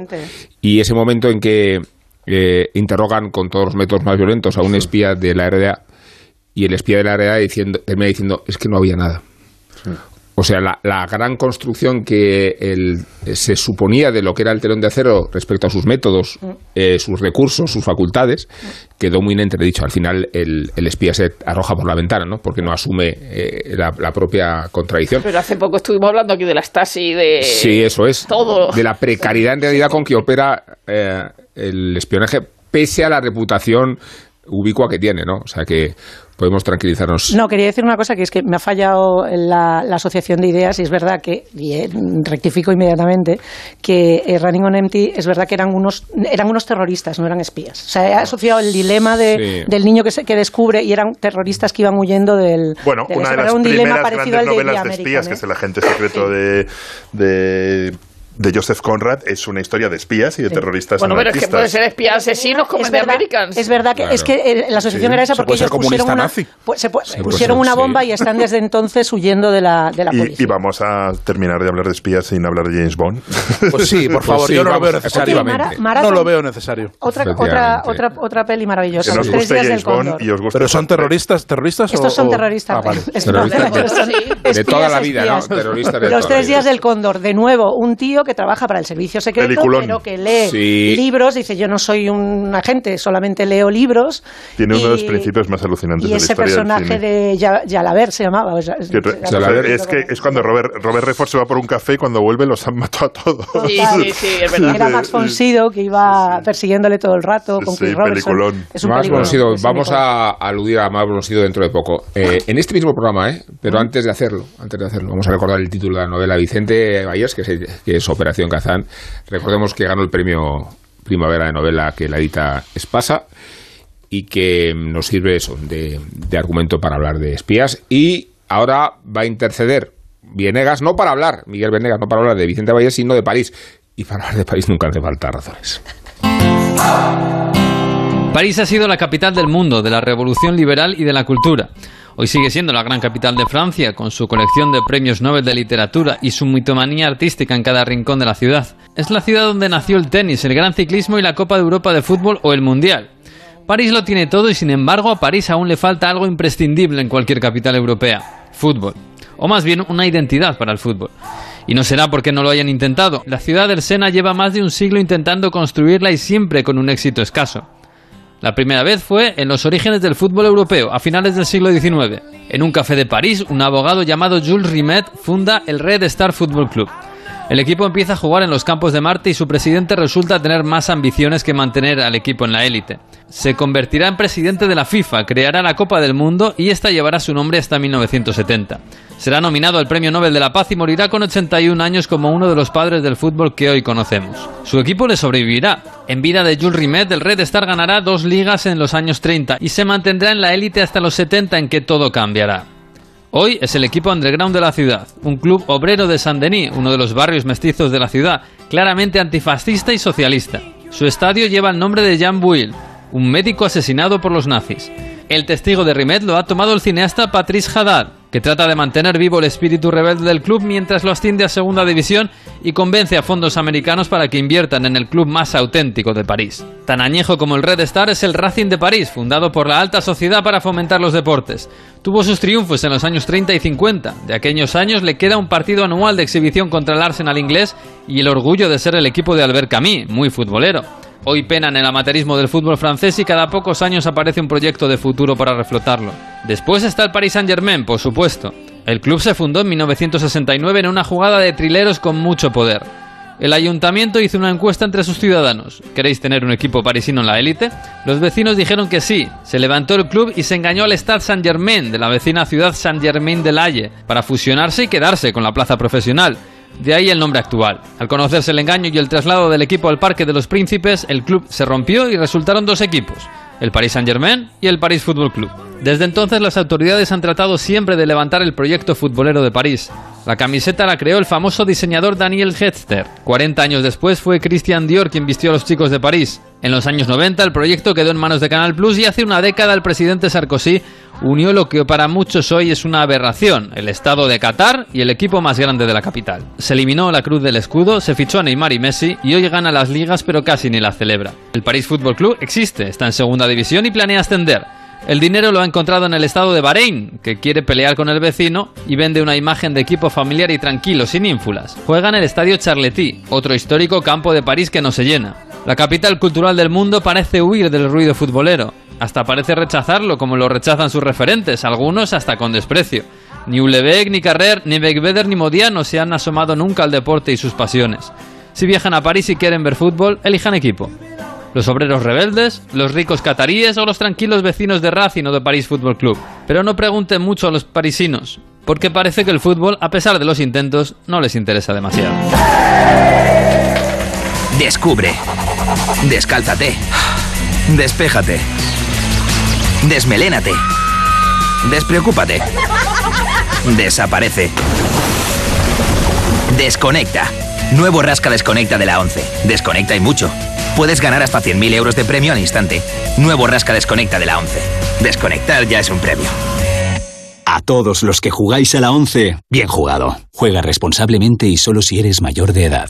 y ese momento en que eh, interrogan con todos los métodos más violentos a un espía de la RDA, y el espía de la RDA diciendo, termina diciendo, es que no había nada. O sea, la, gran construcción que se suponía de lo que era el telón de acero respecto a sus métodos, mm. eh, sus recursos, sus facultades, quedó muy en entredicho. Al final el, espía se arroja por la ventana, ¿no? Porque no asume eh, la, propia contradicción.
Pero hace poco estuvimos hablando aquí de la Stasi, de...
Sí, eso es.
Todo.
De la precariedad en realidad con que opera eh, el espionaje, pese a la reputación ubicua que tiene, ¿no? O sea que podemos tranquilizarnos.
No, quería decir una cosa, que es que me ha fallado la, asociación de ideas y es verdad que, y rectifico inmediatamente, que eh, Running on Empty es verdad que eran unos, eran unos terroristas, no eran espías. O sea, he asociado el dilema de, del niño que, se, que descubre y eran terroristas que iban huyendo del...
Bueno, una de las primeras grandes novelas de espías, que es el agente secreto de, de de Joseph Conrad es una historia de espías y de terroristas
Bueno, pero es que puede ser espías asesinos como
en
Americans.
Es verdad que es que eh, la asociación era esa porque ellos pusieron una, se pusieron una bomba y están desde entonces huyendo de la, de la policía.
Y, vamos a terminar de hablar de espías sin hablar de James Bond.
Pues sí, por favor, yo no lo veo necesario. no lo veo necesario.
Otra, otra, otra, otra peli maravillosa.
Que nos guste James Bond y os guste
Pero son terroristas, terroristas
Estos son terroristas.
Ah, de, toda la vida, ¿no? Terroristas
Los tres días del cóndor. De nuevo, un tío que trabaja para el servicio secreto, pero que lee libros. Dice, yo no soy un agente, solamente leo libros.
Tiene uno de los principios más alucinantes
de
la
ese personaje de Jalaber se llamaba.
es, que es cuando Robert, Robert Redford se va por un café y cuando vuelve los han matado a todos.
Sí, sí, sí, es verdad.
Era Max Fonsido que iba persiguiéndole todo el rato con Chris Robertson.
Es un Max Fonsido, vamos a aludir a Max Fonsido dentro de poco. Eh, en este mismo programa, ¿eh? pero antes de hacerlo, antes de hacerlo, vamos a recordar el título de la novela Vicente Bayers, que es, que es Operación Kazán. Recordemos que ganó el premio Primavera de Novela que la edita Espasa y que nos sirve eso de, de argumento para hablar de espías. Y ahora va a interceder Vienegas, no para hablar, Miguel Venegas, no para hablar de Vicente Valles, sino de París. Y para hablar de París nunca hace falta razones.
París ha sido la capital del mundo, de la revolución liberal y de la cultura. Hoy sigue siendo la gran capital de Francia, con su colección de premios Nobel de literatura y su mitomanía artística en cada rincón de la ciudad. Es la ciudad donde nació el tenis, el gran ciclismo y la Copa de Europa de fútbol o el Mundial. París lo tiene todo y sin embargo a París aún le falta algo imprescindible en cualquier capital europea. Fútbol o más bien una identidad para el fútbol. Y no será porque no lo hayan intentado. La ciudad del Sena lleva más de un siglo intentando construirla y siempre con un éxito escaso. La primera vez fue en los orígenes del fútbol europeo, a finales del siglo XIX. En un café de París, un abogado llamado Jules Rimet funda el Red Star Football Club. El equipo empieza a jugar en los campos de Marte y su presidente resulta tener más ambiciones que mantener al equipo en la élite. Se convertirá en presidente de la FIFA, creará la Copa del Mundo y esta llevará su nombre hasta 1970. Será nominado al Premio Nobel de la Paz y morirá con 81 años como uno de los padres del fútbol que hoy conocemos. Su equipo le sobrevivirá. En vida de Jules Rimet, el Red Star ganará dos ligas en los años 30 y se mantendrá en la élite hasta los 70 en que todo cambiará. Hoy es el equipo underground de la ciudad, un club obrero de Saint-Denis, uno de los barrios mestizos de la ciudad, claramente antifascista y socialista. Su estadio lleva el nombre de Jan Buil, un médico asesinado por los nazis. El testigo de Rimet lo ha tomado el cineasta Patrice Haddad, que trata de mantener vivo el espíritu rebelde del club mientras lo asciende a segunda división y convence a fondos americanos para que inviertan en el club más auténtico de París. Tan añejo como el Red Star es el Racing de París, fundado por la alta sociedad para fomentar los deportes. Tuvo sus triunfos en los años 30 y 50. De aquellos años le queda un partido anual de exhibición contra el Arsenal inglés y el orgullo de ser el equipo de Albert Camus, muy futbolero. Hoy penan el amateurismo del fútbol francés y cada pocos años aparece un proyecto de futuro para reflotarlo. Después está el Paris Saint-Germain, por supuesto. El club se fundó en 1969 en una jugada de trileros con mucho poder. El ayuntamiento hizo una encuesta entre sus ciudadanos. ¿Queréis tener un equipo parisino en la élite? Los vecinos dijeron que sí. Se levantó el club y se engañó al Stade Saint-Germain de la vecina ciudad Saint-Germain de Laye para fusionarse y quedarse con la plaza profesional. De ahí el nombre actual. Al conocerse el engaño y el traslado del equipo al Parque de los Príncipes, el club se rompió y resultaron dos equipos, el Paris Saint-Germain y el Paris Football Club. Desde entonces las autoridades han tratado siempre de levantar el proyecto futbolero de París. La camiseta la creó el famoso diseñador Daniel Hetzter. 40 años después fue Christian Dior quien vistió a los chicos de París. En los años 90 el proyecto quedó en manos de Canal Plus y hace una década el presidente Sarkozy unió lo que para muchos hoy es una aberración, el estado de Qatar y el equipo más grande de la capital. Se eliminó la cruz del escudo, se fichó a Neymar y Messi y hoy gana las ligas pero casi ni la celebra. El París Football Club existe, está en segunda división y planea ascender. El dinero lo ha encontrado en el estado de Bahrein, que quiere pelear con el vecino y vende una imagen de equipo familiar y tranquilo, sin ínfulas. Juega en el estadio Charlety, otro histórico campo de París que no se llena. La capital cultural del mundo parece huir del ruido futbolero. Hasta parece rechazarlo, como lo rechazan sus referentes, algunos hasta con desprecio. Ni Ulebeck, ni Carrer, ni Beckbeder, ni Modiano se han asomado nunca al deporte y sus pasiones. Si viajan a París y quieren ver fútbol, elijan equipo los obreros rebeldes, los ricos cataríes o los tranquilos vecinos de Racing o de París Fútbol Club. Pero no pregunten mucho a los parisinos, porque parece que el fútbol, a pesar de los intentos, no les interesa demasiado.
Descubre. Descálzate. Despéjate. Desmelénate. Despreocúpate. Desaparece. Desconecta. Nuevo Rasca Desconecta de la 11. Desconecta y mucho. Puedes ganar hasta 100.000 euros de premio al instante. Nuevo Rasca Desconecta de la 11. Desconectar ya es un premio.
A todos los que jugáis a la 11, bien jugado. Juega responsablemente y solo si eres mayor de edad.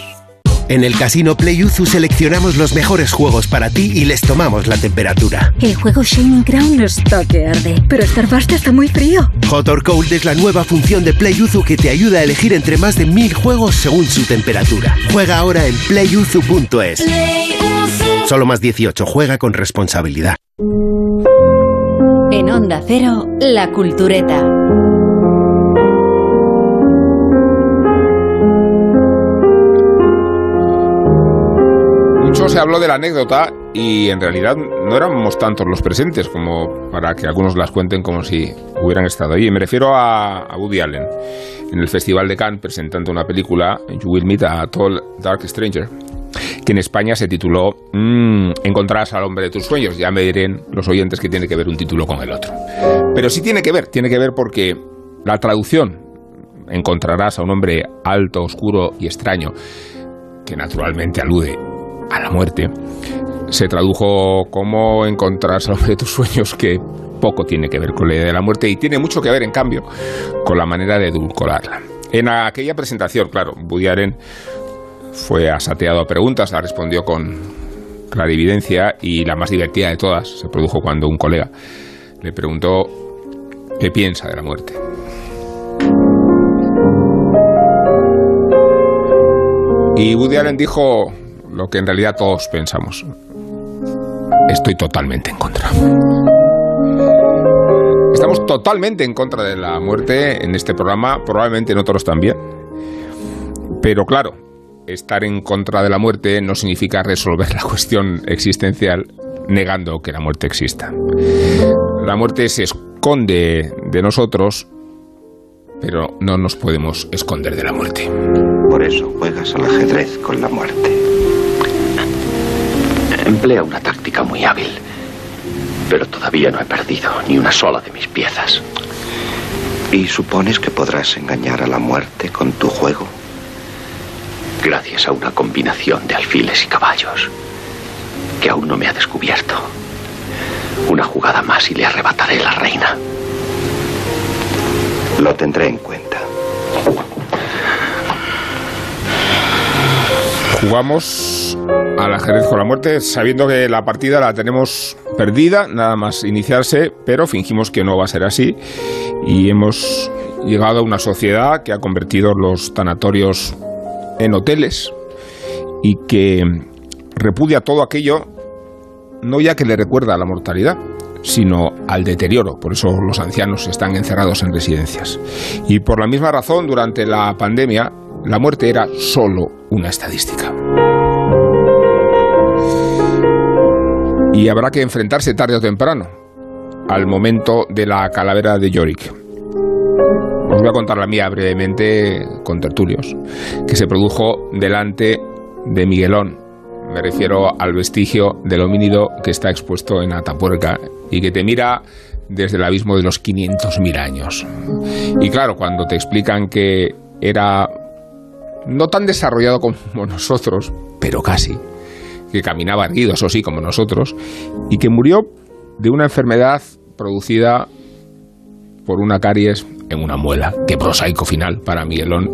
En el Casino PlayUzu seleccionamos los mejores juegos para ti y les tomamos la temperatura.
El juego Shining Crown está que arde, pero Starburst está muy frío.
Hot or Cold es la nueva función de PlayUzu que te ayuda a elegir entre más de mil juegos según su temperatura. Juega ahora en playuzu.es. Solo más 18. Juega con responsabilidad.
En Onda Cero, La Cultureta.
Se habló de la anécdota y en realidad no éramos tantos los presentes como para que algunos las cuenten como si hubieran estado ahí. Me refiero a, Woody Allen en el Festival de Cannes presentando una película, You Will Meet a Tall Dark Stranger, que en España se tituló mmm, Encontrarás al hombre de tus sueños. Ya me dirán los oyentes que tiene que ver un título con el otro. Pero sí tiene que ver, tiene que ver porque la traducción, Encontrarás a un hombre alto, oscuro y extraño, que naturalmente alude a la muerte, se tradujo como encontrar al hombre de tus sueños, que poco tiene que ver con la idea de la muerte y tiene mucho que ver, en cambio, con la manera de edulcorarla. En aquella presentación, claro, Woody fue asateado a preguntas, la respondió con clarividencia y la más divertida de todas se produjo cuando un colega le preguntó qué piensa de la muerte. Y Woody Allen dijo que en realidad todos pensamos. Estoy totalmente en contra. Estamos totalmente en contra de la muerte en este programa, probablemente en otros también. Pero claro, estar en contra de la muerte no significa resolver la cuestión existencial negando que la muerte exista. La muerte se esconde de nosotros, pero no nos podemos esconder de la muerte.
Por eso juegas al ajedrez con la muerte. Emplea una táctica muy hábil, pero todavía no he perdido ni una sola de mis piezas. ¿Y supones que podrás engañar a la muerte con tu juego? Gracias a una combinación de alfiles y caballos que aún no me ha descubierto. Una jugada más y le arrebataré la reina. Lo tendré en cuenta.
Jugamos al ajedrez con la muerte sabiendo que la partida la tenemos perdida, nada más iniciarse, pero fingimos que no va a ser así y hemos llegado a una sociedad que ha convertido los tanatorios en hoteles y que repudia todo aquello no ya que le recuerda a la mortalidad, sino al deterioro. Por eso los ancianos están encerrados en residencias. Y por la misma razón, durante la pandemia, la muerte era solo una estadística. Y habrá que enfrentarse tarde o temprano al momento de la calavera de Yorick. Os voy a contar la mía brevemente con tertulios, que se produjo delante de Miguelón. Me refiero al vestigio del homínido que está expuesto en Atapuerca y que te mira desde el abismo de los 500.000 años. Y claro, cuando te explican que era no tan desarrollado como nosotros, pero casi, que caminaba erguido, eso sí, como nosotros, y que murió de una enfermedad producida por una caries en una muela. Qué prosaico final para Miguelón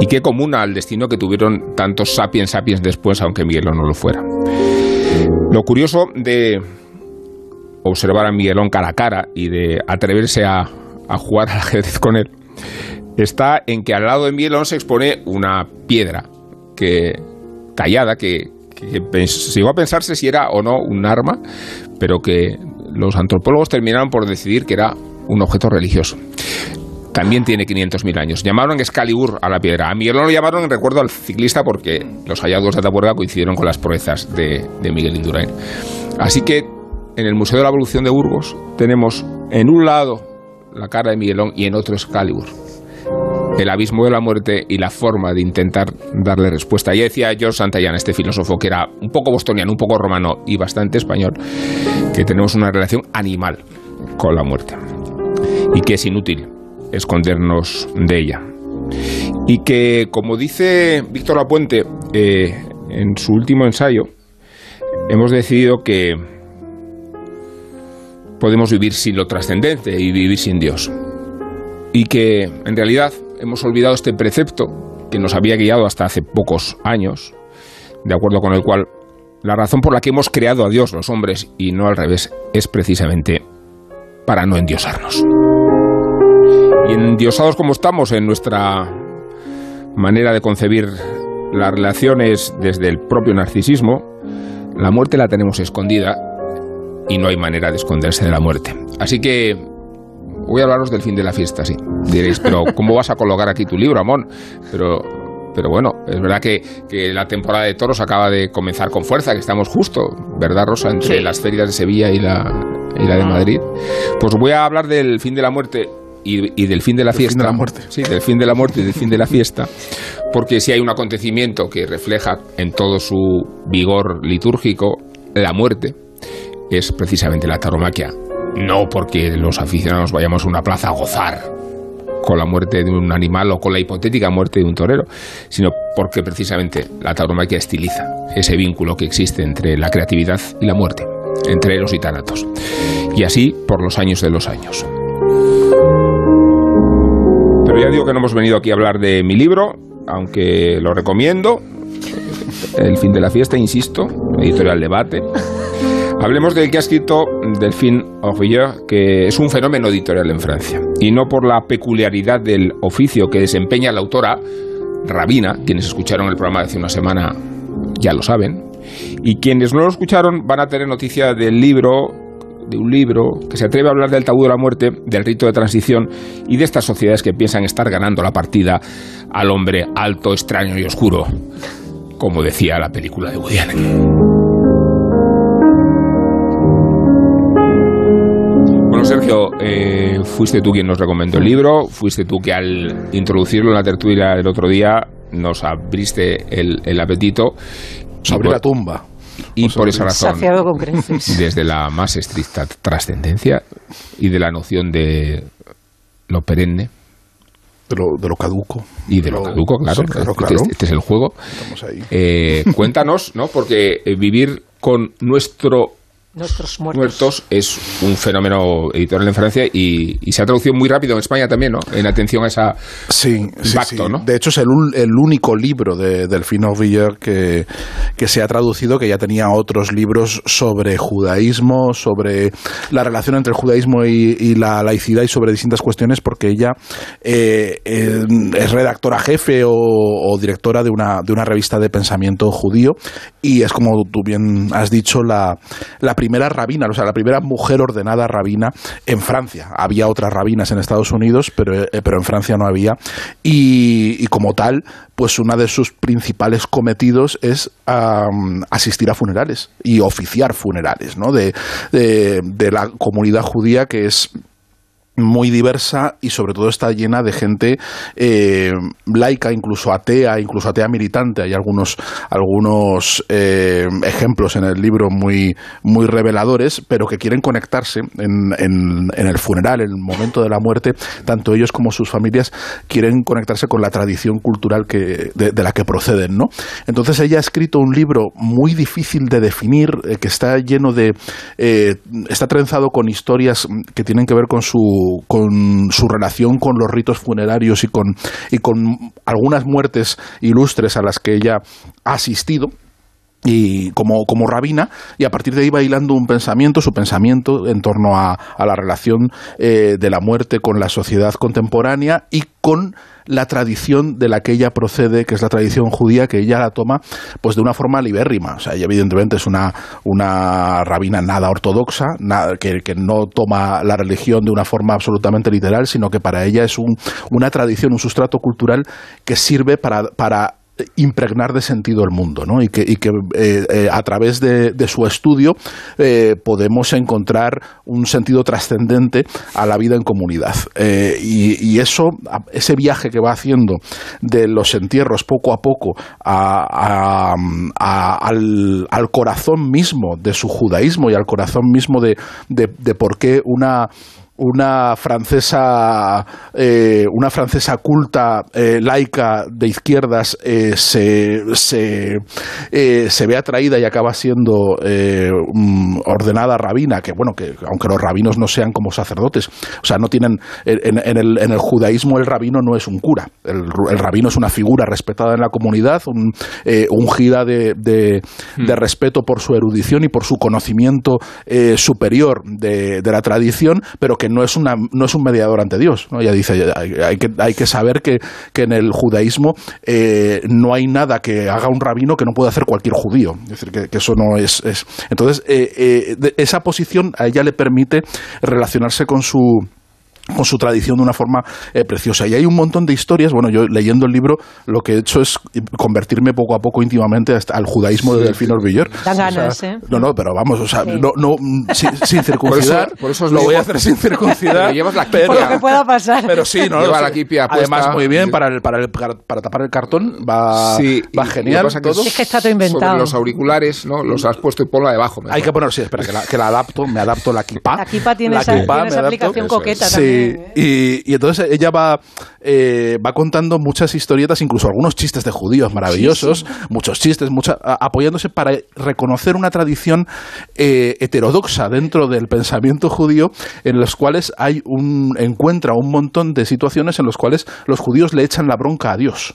y qué común al destino que tuvieron tantos sapiens sapiens después, aunque Miguelón no lo fuera. Lo curioso de observar a Miguelón cara a cara y de atreverse a, a jugar al ajedrez con él está en que al lado de Miguelón se expone una piedra que tallada que, llegó a pensarse si era o no un arma, pero que los antropólogos terminaron por decidir que era un objeto religioso. También tiene 500.000 años. Llamaron Excalibur a la piedra. A Miguelón lo llamaron en recuerdo al ciclista porque los hallazgos de Atapuerca coincidieron con las proezas de, de Miguel Indurain. Así que en el Museo de la Evolución de Burgos tenemos en un lado la cara de Miguelón y en otro Excalibur el abismo de la muerte y la forma de intentar darle respuesta. Ya decía George Santayana, este filósofo que era un poco bostoniano, un poco romano y bastante español, que tenemos una relación animal con la muerte y que es inútil escondernos de ella. Y que, como dice Víctor Lapuente eh, en su último ensayo, hemos decidido que podemos vivir sin lo trascendente y vivir sin Dios. Y que, en realidad, hemos olvidado este precepto que nos había guiado hasta hace pocos años, de acuerdo con el cual la razón por la que hemos creado a Dios los hombres y no al revés es precisamente para no endiosarnos. Y endiosados como estamos en nuestra manera de concebir las relaciones desde el propio narcisismo, la muerte la tenemos escondida y no hay manera de esconderse de la muerte. Así que voy a hablaros del fin de la fiesta, sí. Diréis, pero ¿cómo vas a colocar aquí tu libro, Amón? Pero, pero bueno, es verdad que, la temporada de toros acaba de comenzar con fuerza, que estamos justo, ¿verdad, Rosa? Entre las ferias de Sevilla y la, y la de Madrid. Pues voy a hablar del fin de la muerte y, del fin de la fiesta.
de la muerte.
Sí, del fin de la muerte y del fin de la fiesta. Porque si hay un acontecimiento que refleja en todo su vigor litúrgico la muerte, es precisamente la taromaquia. No porque los aficionados vayamos a una plaza a gozar con la muerte de un animal o con la hipotética muerte de un torero, sino porque precisamente la tauromaquia estiliza ese vínculo que existe entre la creatividad y la muerte, entre los y tanatos. Y así por los años de los años. Pero ya digo que no hemos venido aquí a hablar de mi libro, aunque lo recomiendo. El fin de la fiesta, insisto, editorial debate. Hablemos del que ha escrito Delphine Aurier, que es un fenómeno editorial en Francia. Y no por la peculiaridad del oficio que desempeña la autora, Rabina, quienes escucharon el programa hace una semana ya lo saben. Y quienes no lo escucharon van a tener noticia del libro de un libro que se atreve a hablar del tabú de la muerte, del rito de transición y de estas sociedades que piensan estar ganando la partida al hombre alto, extraño y oscuro, como decía la película de Woody Bueno, Sergio, eh, fuiste tú quien nos recomendó el libro, fuiste tú que al introducirlo en la tertulia el otro día nos abriste el, apetito.
Sobre la tumba.
Y por esa razón,
con
desde la más estricta trascendencia y de la noción de lo perenne,
de lo, de lo, caduco.
Y de lo, caduco, claro. Este, este, es el juego. Eh, cuéntanos, ¿no? Porque eh, vivir con nuestro
Nuestros muertos.
muertos. es un fenómeno editorial en Francia y, se ha traducido muy rápido en España también, ¿no? En atención a esa
sí, impacto, ¿no? De hecho, es el, el único libro de Delphine Villar que, que se ha traducido, que ya tenía otros libros sobre judaísmo, sobre la relación entre el judaísmo y, la laicidad y sobre distintas cuestiones, porque ella eh, es redactora jefe o, directora de una, de una revista de pensamiento judío y es como tú bien has dicho, la, la primera rabina, o sea, la primera mujer ordenada rabina en Francia. Había otras rabinas en Estados Unidos, pero, eh, pero en Francia no había. Y, como tal, pues uno de sus principales cometidos es asistir a funerales y oficiar funerales, ¿no? de, de la comunidad judía que es muy diversa y sobre todo está llena de gente eh, laica, incluso atea, incluso atea militante. Hay algunos, algunos eh, ejemplos en el libro muy, muy reveladores, pero que quieren conectarse en, en, el funeral, en el momento de la muerte, tanto ellos como sus familias quieren conectarse con la tradición cultural que, de, la que proceden. ¿no? Entonces ella ha escrito un libro muy difícil de definir, eh, que está lleno de... está trenzado con historias que tienen que ver con su con su relación con los ritos funerarios y con, y con algunas muertes ilustres a las que ella ha asistido y como, como rabina, y a partir de ahí va hilando un pensamiento, su pensamiento en torno a, a la relación eh, de la muerte con la sociedad contemporánea y con la tradición de la que ella procede, que es la tradición judía, que ella la toma pues de una forma libérrima. O sea, ella evidentemente es una, una rabina nada ortodoxa, nada, que, que, no toma la religión de una forma absolutamente literal, sino que para ella es un, una tradición, un sustrato cultural que sirve para, para impregnar de sentido el mundo, ¿no? Y que, eh, eh, a través de, su estudio eh, podemos encontrar un sentido trascendente a la vida en comunidad. Y, eso, ese viaje que va haciendo de los entierros poco a poco al, al, corazón mismo de su judaísmo y al corazón mismo de, de por qué una una francesa, eh, una francesa culta, eh, laica de izquierdas, eh, se, se, se, ve atraída y acaba siendo mm, ordenada rabina, que bueno, que aunque los rabinos no sean como sacerdotes, o sea, no tienen, en, el, en el, judaísmo el rabino no es un cura, el, rabino es una figura respetada en la comunidad, un, ungida de, de, hmm. de, respeto por su erudición y por su conocimiento superior de, de la tradición, pero que que no es, una, no es un mediador ante Dios. Ella dice, hay, que, hay que saber que, que en el judaísmo eh, no hay nada que haga un rabino que no pueda hacer cualquier judío. Es decir, que, eso no es... Entonces, eh, eh, esa posición a ella le permite relacionarse con su con su tradición de una forma eh, preciosa. Y hay un montón de historias, bueno, yo leyendo el libro lo que he hecho es convertirme poco a poco íntimamente hasta al judaísmo de Delfín Orbiller.
Dan ganas, ¿eh?
No, no, pero vamos, o sea, no, no, sin, circuncidar, por eso, lo voy a hacer sin circuncidar.
llevas la
pero, lo que pueda pasar.
Pero sí, no,
Lleva la quipia
Además, muy bien, para, el, para, el, para tapar el cartón va, va genial.
todo. Es que está todo inventado.
Sobre los auriculares, ¿no? Los has puesto y ponlo debajo.
Hay que poner, sí, espera, que la, que la adapto, me adapto la kipa.
La kipa tiene, esa, tiene esa aplicación coqueta también.
Sí, y y, entonces ella va, eh, va contando muchas historietas, incluso algunos chistes de judíos maravillosos, muchos chistes, apoyándose para reconocer una tradición eh, heterodoxa dentro del pensamiento judío, en los cuales hay un, encuentra un montón de situaciones en las cuales los judíos le echan la bronca a Dios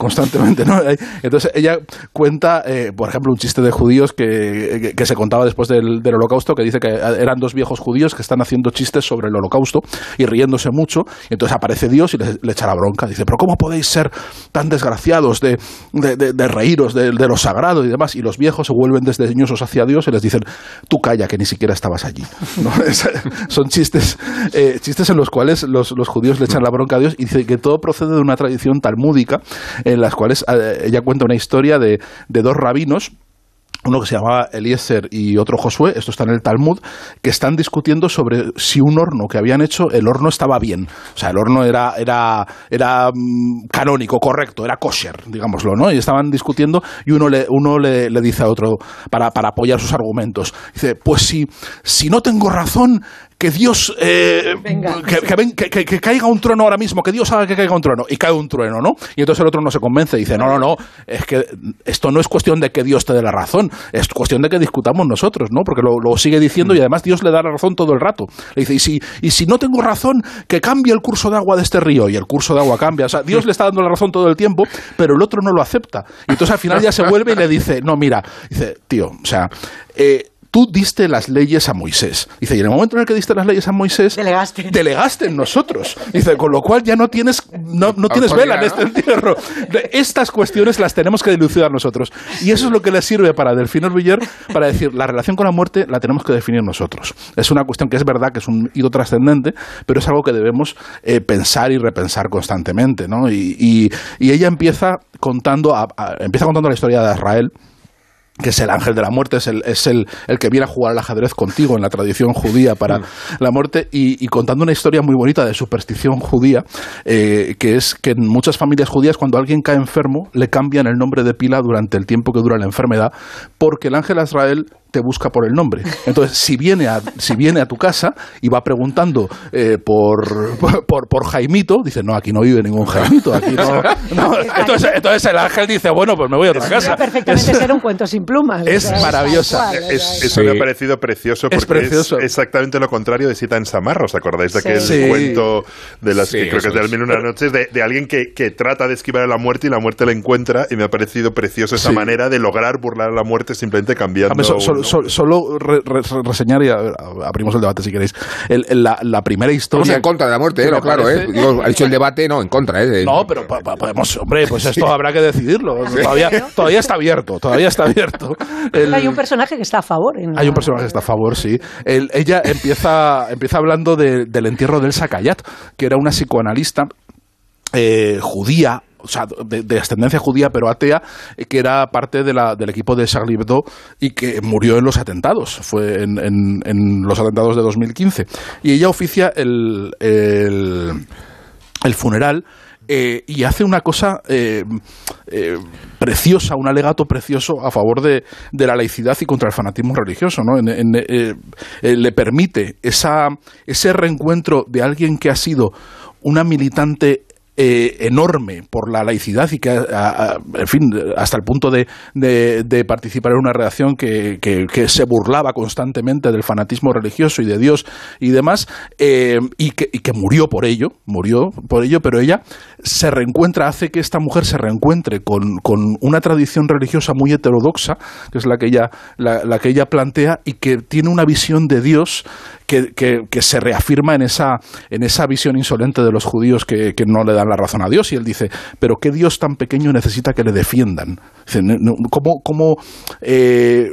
constantemente, ¿no? Entonces ella cuenta, eh, por ejemplo, un chiste de judíos que, se contaba después del, holocausto, que dice que eran dos viejos judíos que están haciendo chistes sobre el holocausto y riéndose mucho, y entonces aparece Dios y le, echa la bronca, dice, pero ¿cómo podéis ser tan desgraciados de, de, reíros de, lo sagrado y demás? Y los viejos se vuelven desdeñosos hacia Dios y les dicen, tú calla, que ni siquiera estabas allí. son chistes, eh, chistes en los cuales los, judíos le echan la bronca a Dios y dice que todo procede de una tradición talmúdica en las cuales eh, ella cuenta una historia de, de dos rabinos uno que se llamaba Eliezer y otro Josué, esto está en el Talmud, que están discutiendo sobre si un horno que habían hecho, el horno estaba bien. O sea, el horno era, era, era mm, canónico, correcto, era kosher, digámoslo, ¿no? Y estaban discutiendo y uno le, uno le, le dice a otro, para, para, apoyar sus argumentos, dice, pues si, si no tengo razón, que Dios eh, que, que, que, caiga un trueno ahora mismo, que Dios haga que caiga un trueno y cae un trueno, ¿no? Y entonces el otro no se convence y dice, no, no, no, es que esto no es cuestión de que Dios te dé la razón, es cuestión de que discutamos nosotros, ¿no? Porque lo, sigue diciendo y además Dios le da la razón todo el rato. Le dice, y si, y si no tengo razón, que cambie el curso de agua de este río y el curso de agua cambia. O sea, Dios le está dando la razón todo el tiempo, pero el otro no lo acepta. Y entonces al final ya se vuelve y le dice, no, mira, dice, tío, o sea, eh, tú diste las leyes a Moisés. Dice, y en el momento en el que diste las leyes a Moisés,
delegaste,
delegaste en nosotros. Dice, con lo cual ya no tienes, no, no tienes vela en este entierro. Estas cuestiones las tenemos que dilucidar nosotros. Y eso es lo que le sirve para Delfín Orbiller para decir, la relación con la muerte la tenemos que definir nosotros. Es una cuestión que es verdad que es un hito trascendente, pero es algo que debemos eh, pensar y repensar constantemente. ¿no? Y, ella empieza contando, empieza contando la historia de Israel que es el ángel de la muerte, es el, es el, el, que viene a jugar al ajedrez contigo en la tradición judía para mm. la muerte, y, contando una historia muy bonita de superstición judía, eh, que es que en muchas familias judías cuando alguien cae enfermo le cambian el nombre de pila durante el tiempo que dura la enfermedad, porque el ángel Azrael te busca por el nombre. Entonces, si viene a, si viene a tu casa y va preguntando eh, por, por, por, Jaimito, dice, no, aquí no vive ningún Jaimito. Aquí no, Entonces, entonces, el ángel dice, bueno, pues me voy a otra casa.
perfectamente ser un cuento sin plumas.
Es maravillosa.
eso me ha parecido precioso porque es, exactamente lo contrario de Sita en Samarra. ¿Os acordáis de aquel cuento de las que creo que es de mil una noches de, de alguien que, que, trata de esquivar a la muerte y la muerte la encuentra? Y me ha parecido precioso esa manera de lograr burlar a la muerte simplemente cambiando
solo reseñar y abrimos el debate si queréis. la, primera historia.
Estamos en contra de la muerte, ¿eh? claro, ¿eh? ha dicho el debate, no, en contra, ¿eh?
No, pero podemos, hombre, pues esto habrá que decidirlo. Todavía, todavía está abierto, todavía está abierto.
hay un personaje que está a favor.
Hay un personaje que está a favor, sí. ella empieza, empieza hablando del entierro del Sakayat, que era una psicoanalista eh, judía de, ascendencia judía pero atea, eh, que era parte del equipo de Charlie Hebdo y que murió en los atentados, fue en, los atentados de 2015. Y ella oficia el, el, el funeral eh, y hace una cosa eh, preciosa, un alegato precioso a favor de, la laicidad y contra el fanatismo religioso. ¿no? le permite esa, ese reencuentro de alguien que ha sido una militante eh, enorme por la laicidad y que, en fin, hasta el punto de, de, participar en una redacción que, que, se burlaba constantemente del fanatismo religioso y de Dios y demás, eh, y, que, y que murió por ello, murió por ello, pero ella se reencuentra, hace que esta mujer se reencuentre con, con una tradición religiosa muy heterodoxa, que es la que ella, la, la que ella plantea, y que tiene una visión de Dios que, se reafirma en esa, en esa visión insolente de los judíos que, que, no le dan la razón a Dios. Y él dice, pero ¿qué Dios tan pequeño necesita que le defiendan? ¿Cómo, cómo eh,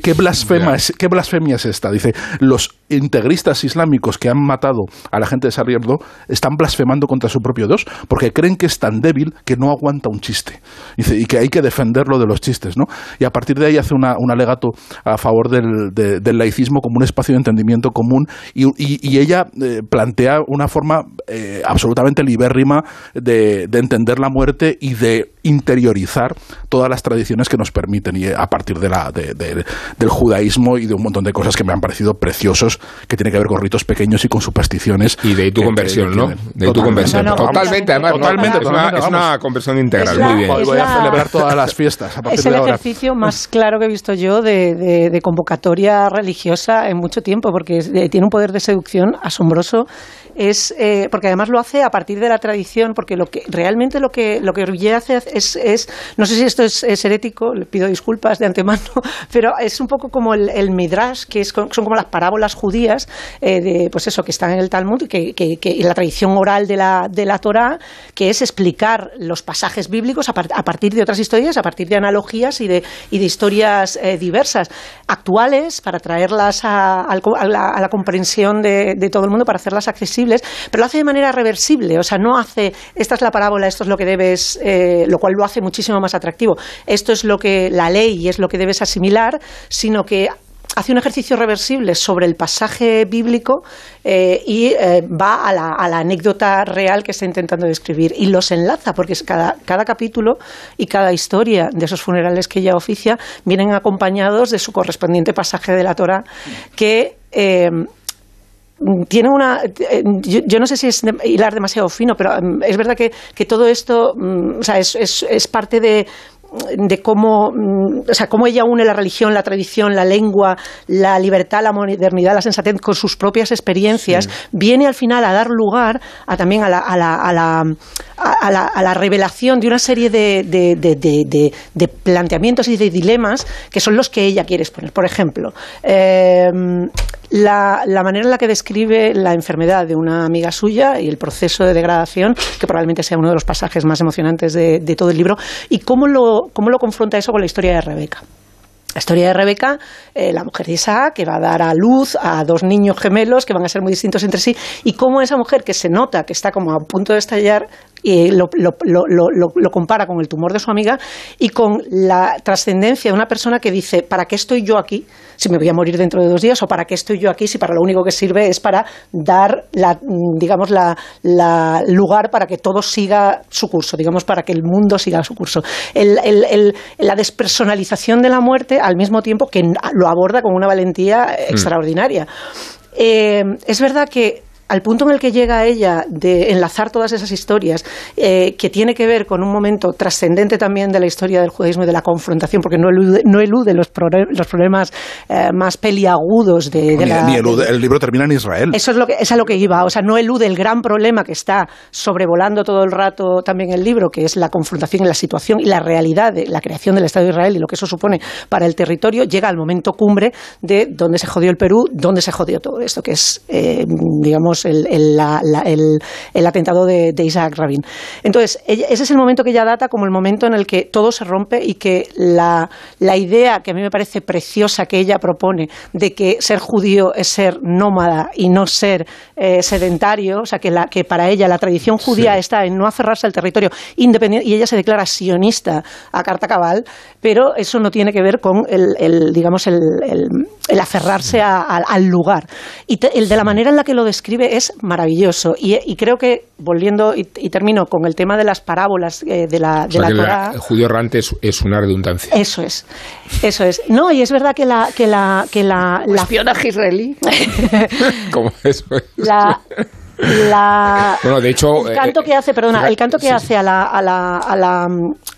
¿Qué, blasfema es, ¿Qué blasfemia es esta? Dice, los integristas islámicos que han matado a la gente de Sarriardo están blasfemando contra su propio Dios porque creen que es tan débil que no aguanta un chiste. Dice, y que hay que defenderlo de los chistes, ¿no? Y a partir de ahí hace una, un alegato a favor del, del, laicismo como un espacio de entendimiento común y, y, ella eh, plantea una forma eh, absolutamente libérrima de, de entender la muerte y de interiorizar todas las tradiciones que nos permiten y a partir de la, del judaísmo y de un montón de cosas que me han parecido preciosos que tiene que ver con ritos pequeños y con supersticiones.
Y de tu conversión, ¿no? De tu conversión. totalmente, además. Totalmente, es, una, conversión integral. muy bien.
Hoy voy a celebrar todas las fiestas.
es el ejercicio más claro que he visto yo de, de convocatoria religiosa en mucho tiempo, porque tiene un poder de seducción asombroso es eh, porque además lo hace a partir de la tradición, porque lo que realmente lo que lo que hace es, es no sé si esto es, herético, le pido disculpas de antemano, pero es un poco como el, midrash, que es, son como las parábolas judías eh, de pues eso que están en el Talmud, que, que, que la tradición oral de la de la Torá, que es explicar los pasajes bíblicos a, partir de otras historias, a partir de analogías y de y de historias eh, diversas, actuales para traerlas a, la, comprensión de, de todo el mundo, para hacerlas accesibles pero lo hace de manera reversible, o sea, no hace, esta es la parábola, esto es lo que debes, eh, lo cual lo hace muchísimo más atractivo, esto es lo que la ley es lo que debes asimilar, sino que hace un ejercicio reversible sobre el pasaje bíblico eh, y eh, va a la, anécdota real que está intentando describir y los enlaza, porque cada, cada capítulo y cada historia de esos funerales que ella oficia vienen acompañados de su correspondiente pasaje de la Torah que tiene una. Eh, yo, no sé si es hilar demasiado fino, pero es verdad que, que todo esto mm, o sea, es, es, es parte de, de cómo, mm, o sea, cómo ella une la religión, la tradición, la lengua, la libertad, la modernidad, la sensatez con sus propias experiencias, viene al final a dar lugar a, también a la, a la, a la, a la, revelación de una serie de, de, de, de, planteamientos y de dilemas que son los que ella quiere exponer. Por ejemplo, eh, la, la, manera en la que describe la enfermedad de una amiga suya y el proceso de degradación, que probablemente sea uno de los pasajes más emocionantes de, de todo el libro, y cómo lo, cómo lo confronta eso con la historia de Rebeca. La historia de Rebeca, eh, la mujer de Isaac, que va a dar a luz a dos niños gemelos que van a ser muy distintos entre sí, y cómo esa mujer que se nota que está como a punto de estallar, y lo, lo, lo, lo, compara con el tumor de su amiga y con la trascendencia de una persona que dice, ¿para qué estoy yo aquí si me voy a morir dentro de dos días? ¿O para qué estoy yo aquí si para lo único que sirve es para dar, la, digamos, la, la lugar para que todo siga su curso, digamos, para que el mundo siga su curso? El, el, el, la despersonalización de la muerte al mismo tiempo que lo aborda con una valentía mm. extraordinaria. Eh, es verdad que al punto en el que llega ella de enlazar todas esas historias, eh, que tiene que ver con un momento trascendente también de la historia del judaísmo y de la confrontación, porque no elude, no elude los, los problemas eh, más peliagudos de, la...
Ni el libro termina en Israel.
Eso es, lo que, es a lo que iba, o sea, no elude el gran problema que está sobrevolando todo el rato también el libro, que es la confrontación y la situación y la realidad de la creación del Estado de Israel y lo que eso supone para el territorio, llega al momento cumbre de dónde se jodió el Perú, dónde se jodió todo esto, que es, eh, digamos, el, atentado de, Isaac Rabin. Entonces, ese es el momento que ella data como el momento en el que todo se rompe y que la, idea que a mí me parece preciosa que ella propone de que ser judío es ser nómada y no ser eh, sedentario, o sea, que, la, que para ella la tradición judía está en no aferrarse al territorio independiente y ella se declara sionista a carta cabal, pero eso no tiene que ver con el, digamos, el, aferrarse al lugar. Y el de la manera en la que lo describe es maravilloso. Y, creo que, volviendo, y, termino con el tema de las parábolas eh, de la, de la
El judío errante es, una redundancia.
Eso es, eso es. No, y es verdad que la... Que la, que la,
la espionaje israelí.
¿Cómo es?
La, la,
bueno, de hecho,
el canto eh, que hace, perdona, el canto que hace a la, a la, a la,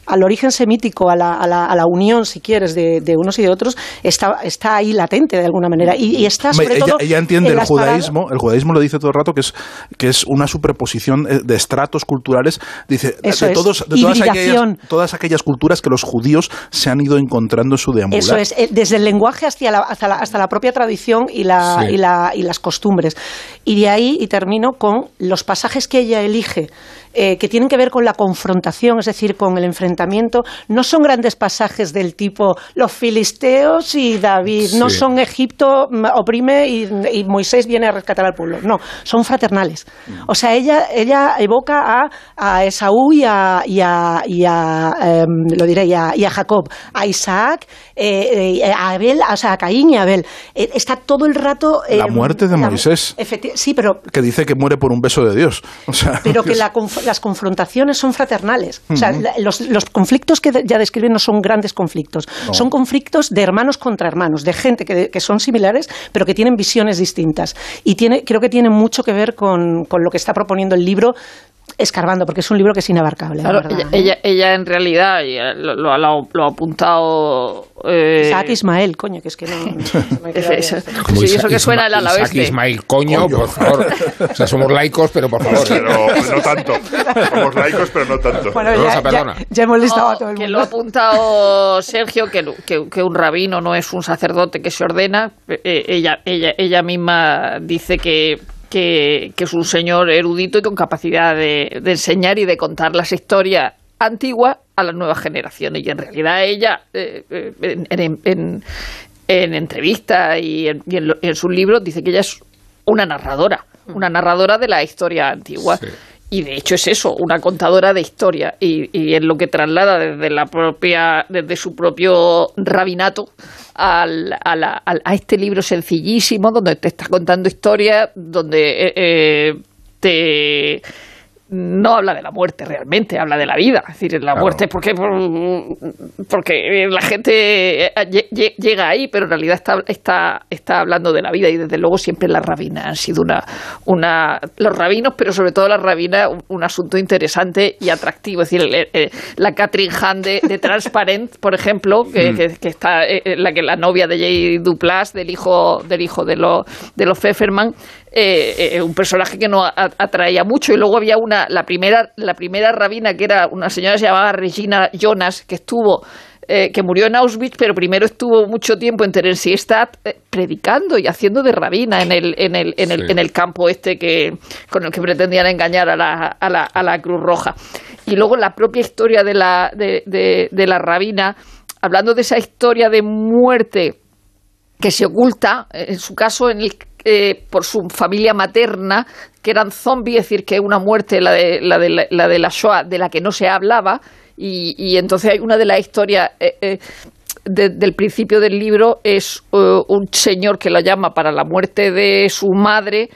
al origen semítico, a la, a la, a la unión, si quieres, de, de, unos y de otros, está, está ahí latente de alguna manera. Y, está sobre
ella,
todo.
Ella entiende el judaísmo, el judaísmo lo dice todo el rato, que es, que es una superposición eh, de estratos culturales. Dice,
Eso
de, todos, de todas, aquellas, todas aquellas culturas que los judíos se han ido encontrando en su deambular.
Eso es, eh, desde el lenguaje hasta la, hasta la, hasta la propia tradición y, la, y, la, y las costumbres. Y de ahí, y termino con los pasajes que ella elige eh, que tienen que ver con la confrontación, es decir, con el enfrentamiento, no son grandes pasajes del tipo los filisteos y David, no son Egipto mm, oprime y, Moisés viene a rescatar al pueblo, no, son fraternales. Mm. O sea, ella, ella evoca a, a Esaú y a, y a, em, lo diré, y a, Jacob, a Isaac, eh, eh, a Abel, o sea, a Caín y a Abel. está todo el rato...
la muerte de Moisés.
Sí, pero...
Que dice que muere por un beso de Dios. O sea,
pero que la las confrontaciones son fraternales. O sea, los, conflictos que ya describen no son grandes conflictos, son conflictos de hermanos contra hermanos, de gente que, son similares, pero que tienen visiones distintas. Y tiene, creo que tiene mucho que ver con, con lo que está proponiendo el libro escarbando, porque es un libro que es inabarcable.
ella, ella, en realidad lo, lo, lo, ha apuntado.
Eh... Isaac Ismael, coño, que es que no.
eso, sí, eso que suena el
Isaac Ismael, coño, por favor. O sea, somos laicos, pero por favor.
Pero no tanto. Somos laicos, pero no tanto.
Bueno, ya, ya, hemos listado a todo el mundo.
Que lo ha apuntado Sergio, que, que, que, un rabino no es un sacerdote que se ordena. Eh, ella, ella, ella misma dice que que, es un señor erudito y con capacidad de, enseñar y de contar las historias antiguas a las nuevas generaciones. Y en realidad ella, eh, eh, en, en, entrevistas y, en, en, sus libros, dice que ella es una narradora, una narradora de la historia antigua. Y de hecho es eso, una contadora de historia. Y, y es lo que traslada desde la propia, desde su propio rabinato al, a, a, este libro sencillísimo donde te está contando historias, donde eh, eh te no habla de la muerte realmente, habla de la vida. Es decir, la muerte porque, porque la gente eh, llega ahí, pero en realidad está, está, está hablando de la vida y desde luego siempre las rabinas han sido una, una los rabinos, pero sobre todo las rabinas, un, asunto interesante y atractivo. Es decir, la Catherine Hahn de, Transparent, por ejemplo, que, mm. que, está eh, eh, la que la novia de Jay Duplas, del hijo, del hijo de los de los Pfefferman, eh, un personaje que no atraía mucho. Y luego había una, la primera, la primera rabina, que era una señora que se llamaba Regina Jonas, que estuvo eh, que murió en Auschwitz, pero primero estuvo mucho tiempo en Theresienstadt eh, predicando y haciendo de rabina en el, en el, en el, en el campo este que, con el que pretendían engañar a la, a la, a la Cruz Roja. Y luego la propia historia de la, de, de, de la rabina, hablando de esa historia de muerte que se oculta, en su caso, en el eh, por su familia materna, que eran zombies, es decir, que una muerte, la de la, de la, de la Shoah, de la que no se hablaba, y, entonces hay una de las historias eh, eh, del principio del libro es un señor que la llama para la muerte de su madre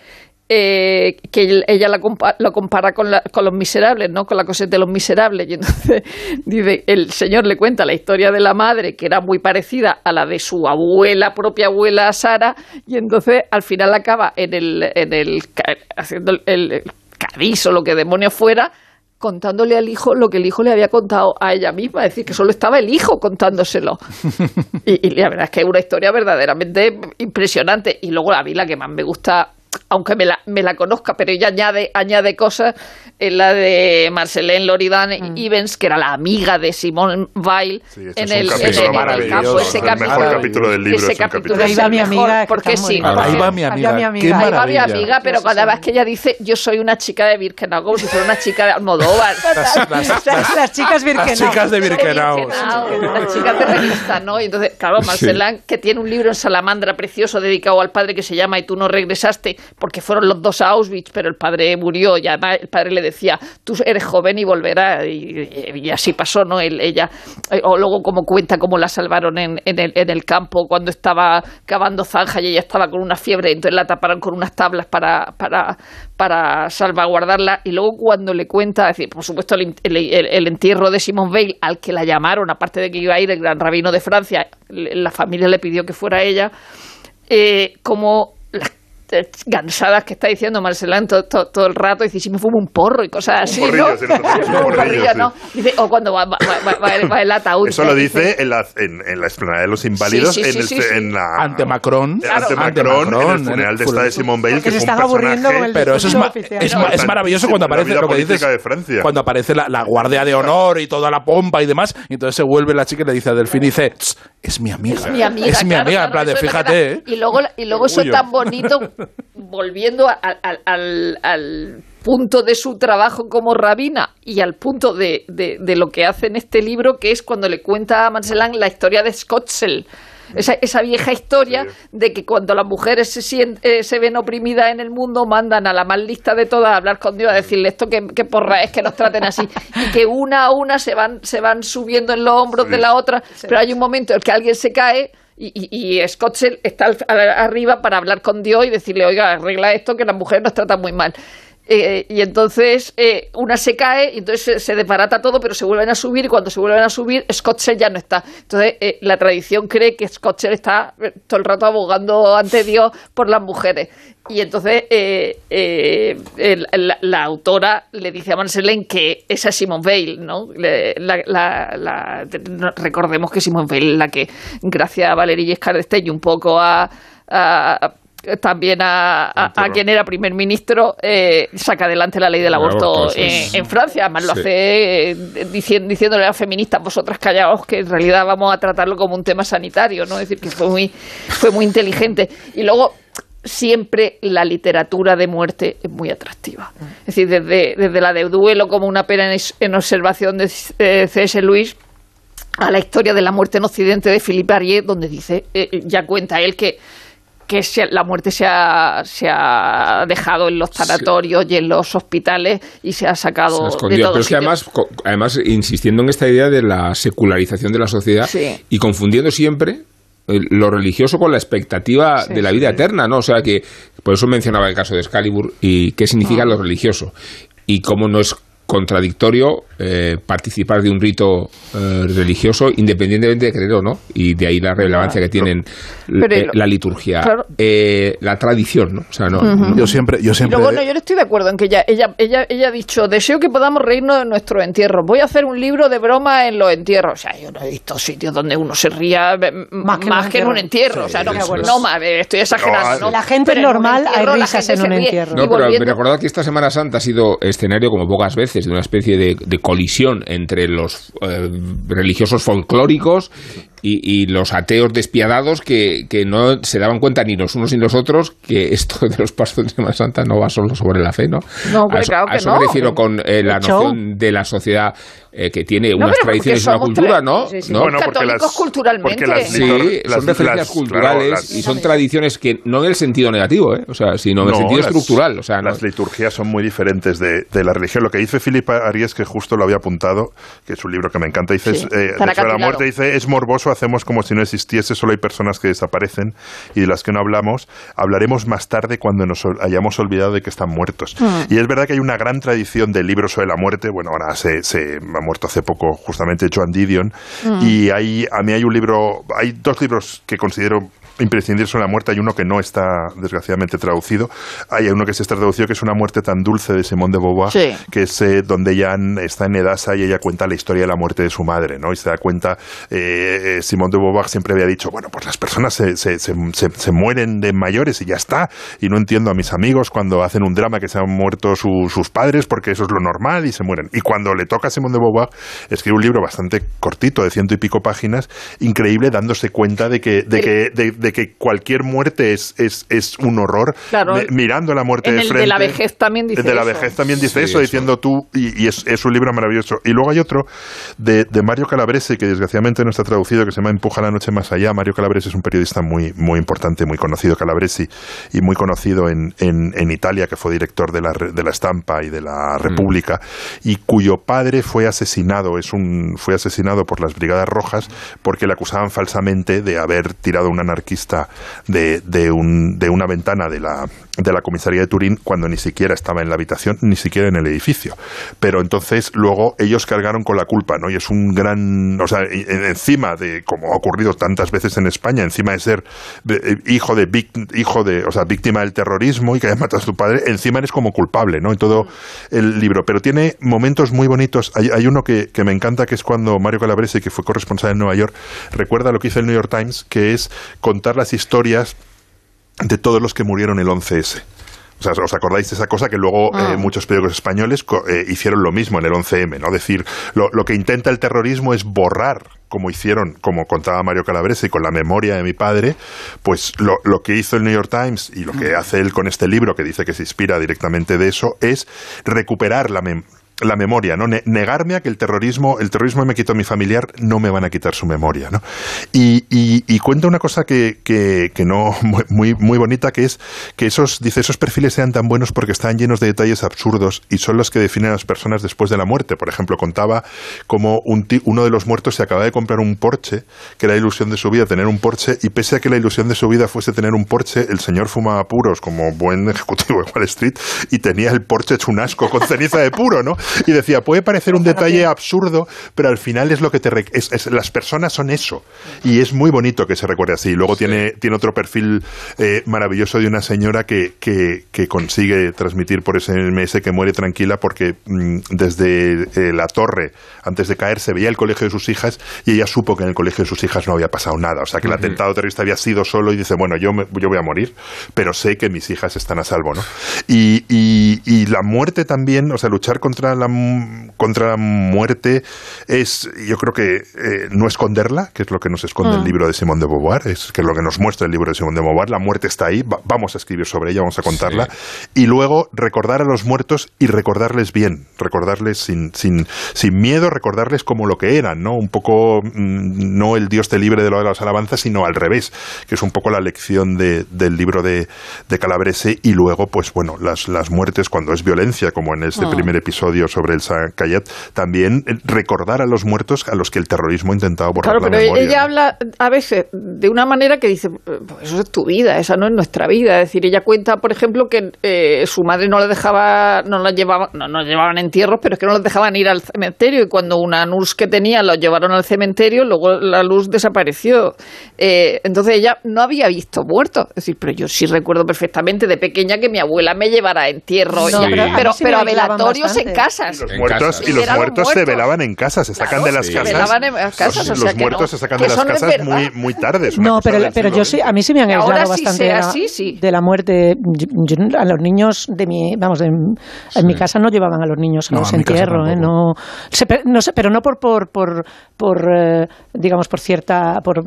eh, que ella la lo compara con, con, los miserables, ¿no? Con la cosa de los miserables. Y entonces dice, el señor le cuenta la historia de la madre, que era muy parecida a la de su abuela, propia abuela Sara, y entonces al final acaba en el, en el haciendo el, el o lo que demonio fuera, contándole al hijo lo que el hijo le había contado a ella misma, es decir, que solo estaba el hijo contándoselo. y, y, la verdad es que es una historia verdaderamente impresionante. Y luego a mí la que más me gusta aunque me la, me la conozca, pero ella añade, añade cosas, en la de Marcelene Loridan mm. Ivens, que era la amiga de Simone Weil
en, el, en, el, campo. Ese capítulo, capítulo del libro.
Ese capítulo, ahí va mi amiga.
Porque sí.
Ahí va mi amiga.
Ahí va mi amiga, pero cada vez que ella dice, yo soy una chica de Birkenau, como si fuera una chica de Almodóvar.
las, chicas Birkenau.
Las chicas de Birkenau.
Las chicas de revista, ¿no? Y entonces, claro, Marcelán, que tiene un libro en Salamandra precioso dedicado al padre que se llama Y tú no regresaste, porque fueron los dos a Auschwitz, pero el padre murió y además el padre le decía, tú eres joven y volverás. Y, así pasó, ¿no? ella, eh, o luego como cuenta cómo la salvaron en, en, el, en el campo cuando estaba cavando zanja y ella estaba con una fiebre, entonces la taparon con unas tablas para, para, para salvaguardarla. Y luego cuando le cuenta, decir, por supuesto, el, entierro de Simone Veil, al que la llamaron, aparte de que iba a ir el gran rabino de Francia, la familia le pidió que fuera ella, eh, como cansadas que está diciendo Marcelán todo, todo, el rato, dice, si me fumo un porro y cosas así, ¿no? Dice, o cuando va, va, el ataúd.
Eso lo dice en la, en, en la explanada de los inválidos, en, el, en, la...
Ante Macron.
Ante Macron, en el funeral de esta de Simone Bale, que,
se
están
aburriendo con el
Pero eso es, es, es, maravilloso cuando aparece lo que dices, cuando aparece la, la, guardia de honor y toda la pompa y demás, y entonces se vuelve la chica y le dice a Delfín y dice, es mi amiga. Es mi amiga, es mi amiga en plan de, fíjate. ¿eh?
Y luego, y luego eso es tan bonito volviendo al, punto de su trabajo como rabina y al punto de, lo que hace en este libro, que es cuando le cuenta a Marcelan la historia de Scottsell. Esa, esa, vieja historia de que cuando las mujeres se, eh, se ven oprimidas en el mundo, mandan a la más lista de todas a hablar con Dios, a decirle esto que, porra es que nos traten así, y que una a una se van, se van subiendo en los hombros de la otra, pero hay un momento en que alguien se cae y, y, está arriba para hablar con Dios y decirle, oiga, arregla esto que las mujeres nos tratan muy mal. Eh, y entonces eh, una se cae y entonces se, desbarata todo, pero se vuelven a subir y cuando se vuelven a subir, Scottsel ya no está. Entonces eh, la tradición cree que Scottsel está todo el rato abogando ante Dios por las mujeres. Y entonces la, autora le dice a Marcelén que esa es Simone Veil, ¿no? recordemos que Simone Veil la que, gracias a Valerie Giscard y un poco a también a, quien era primer ministro, eh, saca adelante la ley del aborto, en, Francia. Además, lo hace eh, diciéndole a las feministas, vosotras callaos, que en realidad vamos a tratarlo como un tema sanitario, ¿no? Es decir, que fue muy, fue muy inteligente. Y luego, siempre la literatura de muerte es muy atractiva. Es decir, desde, desde la de duelo como una pena en, observación de C.S. Luis a la historia de la muerte en Occidente de Philippe Arié, donde dice, eh, ya cuenta él que que la muerte se ha, se ha dejado en los sanatorios y en los hospitales y se ha sacado de todo
Pero es que además, además, insistiendo en esta idea de la secularización de la sociedad y confundiendo siempre eh, lo religioso con la expectativa de la vida eterna, ¿no? O sea que, por eso mencionaba el caso de Excalibur y qué significa ah. lo religioso y cómo no es contradictorio eh, participar de un rito eh, religioso independientemente de creer o no y de ahí la relevancia que tienen eh, la liturgia la tradición no o sea no,
yo siempre yo siempre
bueno yo estoy de acuerdo en que ella, ella ella ella ha dicho deseo que podamos reírnos de nuestro entierro. Voy a hacer un libro de broma en los entierros o sea yo no he visto sitios donde uno se ría más que, en un entierro. O sea no, no más estoy exagerando.
La gente normal hay risas en un entierro.
No pero me recordad que esta Semana Santa ha sido escenario como pocas veces de una especie de, colisión entre los eh, religiosos folclóricos y, los ateos despiadados que, no se daban cuenta ni los unos ni los otros que esto de los pasos de Semana Santa no va solo sobre la fe, ¿no?
No, a eso,
me refiero con eh, la noción de la sociedad eh, que tiene unas tradiciones y una cultura, ¿no?
Sí, sí, Bueno, porque las, culturalmente.
sí, son referencias culturales y son tradiciones que no en el sentido negativo, ¿eh? o sea, sino en el sentido estructural. O sea,
las liturgias son muy diferentes de, la religión. Lo que dice Filipa Arias, que justo lo había apuntado, que es un libro que me encanta, dice, eh, la muerte, dice, es morboso, hacemos como si no existiese, solo hay personas que desaparecen y de las que no hablamos, hablaremos más tarde cuando nos hayamos olvidado de que están muertos. Mm. Y es verdad que hay una gran tradición de libros sobre la muerte, bueno, ahora se, se ha muerto hace poco justamente Joan Didion, mm. y hay, a mí hay un libro, hay dos libros que considero imprescindible sobre la muerte. Hay uno que no está, desgraciadamente, traducido. Hay uno que se está traducido, que es Una muerte tan dulce de Simone de Beauvoir, que es eh, donde ella está en Edasa y ella cuenta la historia de la muerte de su madre, ¿no? Y se da cuenta, eh, eh, Simone de Beauvoir siempre había dicho, bueno, pues las personas se, se, se, se, mueren de mayores y ya está. Y no entiendo a mis amigos cuando hacen un drama que se han muerto sus padres, porque eso es lo normal y se mueren. Y cuando le toca a Simone de Beauvoir, escribe un libro bastante cortito, de ciento y pico páginas, increíble, dándose cuenta de que, de que de que cualquier muerte es, es, es un horror, mirando la muerte de frente.
de la vejez también dice
De la vejez también dice eso, diciendo tú, y, es, es, un libro maravilloso. Y luego hay otro de, de, Mario Calabrese, que desgraciadamente no está traducido, que se llama Empuja la noche más allá. Mario Calabrese es un periodista muy, muy importante, muy conocido, Calabresi, y muy conocido en, en, en Italia, que fue director de la, de la Estampa y de la mm. República, y cuyo padre fue asesinado, es un, fue asesinado por las Brigadas Rojas porque le acusaban falsamente de haber tirado un anarquista de, de, un, de una ventana de la, de la comisaría de Turín cuando ni siquiera estaba en la habitación, ni siquiera en el edificio. Pero entonces luego ellos cargaron con la culpa, ¿no? Y es un gran, o sea, encima de, como ha ocurrido tantas veces en España, encima de ser eh, hijo de, hijo de, o sea, víctima del terrorismo y que hayas matado a tu padre, encima eres como culpable, ¿no? En todo el libro. Pero tiene momentos muy bonitos. Hay, uno que, que, me encanta, que es cuando Mario Calabrese, que fue corresponsal en Nueva York, recuerda lo que hizo el New York Times, que es contar las historias de todos los que murieron el 11S. O sea, ¿os acordáis de esa cosa que luego eh, ah. muchos periódicos españoles eh, hicieron lo mismo en el 11M, ¿no? decir, lo, lo, que intenta el terrorismo es borrar, como hicieron, como contaba Mario Calabrese, con la memoria de mi padre, pues lo, lo que hizo el New York Times y lo que hace él con este libro, que dice que se inspira directamente de eso, es recuperar la, la memoria, ¿no? negarme a que el terrorismo, el terrorismo me quitó a mi familiar, no me van a quitar su memoria, ¿no? Y, y, cuenta una cosa que, que, que, no, muy, muy bonita, que es que esos, dice, esos perfiles sean tan buenos porque están llenos de detalles absurdos y son los que definen a las personas después de la muerte. Por ejemplo, contaba como un uno de los muertos se acaba de comprar un Porsche, que era la ilusión de su vida tener un Porsche, y pese a que la ilusión de su vida fuese tener un Porsche, el señor fumaba puros como buen ejecutivo de Wall Street y tenía el Porsche hecho un asco con ceniza de puro, ¿no? Y decía, puede parecer un detalle absurdo, pero al final es lo que te... Es, las personas son eso. Y es muy bonito que se recuerde así. Luego tiene, tiene otro perfil eh, maravilloso de una señora que, que, consigue transmitir por ese SMS que muere tranquila porque mm, desde eh, la torre, antes de caer, se veía el colegio de sus hijas y ella supo que en el colegio de sus hijas no había pasado nada. O sea, que el atentado terrorista había sido solo y dice, bueno, yo, yo voy a morir, pero sé que mis hijas están a salvo, ¿no? Y, y, y la muerte también, o sea, luchar contra la contra la muerte es, yo creo que eh, no esconderla, que es lo que nos esconde el mm. libro de Simón de Beauvoir, es que es lo que nos muestra el libro de Simón de Beauvoir, la muerte está ahí, vamos a escribir sobre ella, vamos a contarla, y luego recordar a los muertos y recordarles bien, recordarles sin, sin, sin miedo, recordarles como lo que eran, ¿no? Un poco, mm, no el Dios te libre de lo de las alabanzas, sino al revés, que es un poco la lección de, del libro de, de Calabrese, y luego, pues bueno, las, las muertes cuando es violencia, como en este ah. primer episodio sobre el Cayet, también recordar a los muertos a los que el terrorismo ha intentado borrar
claro, pero ella habla a veces de una manera que dice, pues eso es tu vida, esa no es nuestra vida. Es decir, ella cuenta, por ejemplo, que eh, su madre no la dejaba, no la llevaba, no nos llevaban entierros, pero es que no los dejaban ir al cementerio y cuando una NUS que tenía los llevaron al cementerio, luego la luz desapareció. Eh, entonces ella no había visto muertos. Es decir, pero yo sí recuerdo perfectamente de pequeña que mi abuela me llevara a entierro, pero, pero, a velatorios en casas.
Y los muertos se velaban en casa, se sacan de las casas. los, muertos se sacan de las casas muy, muy tarde.
No, pero, pero yo sí, a mí sí me han aislado bastante de la muerte. a los niños de mi, vamos, en, mi casa no llevaban a los niños a los entierros, ¿eh? no, no sé, pero no por, por, por, por eh, digamos, por cierta, por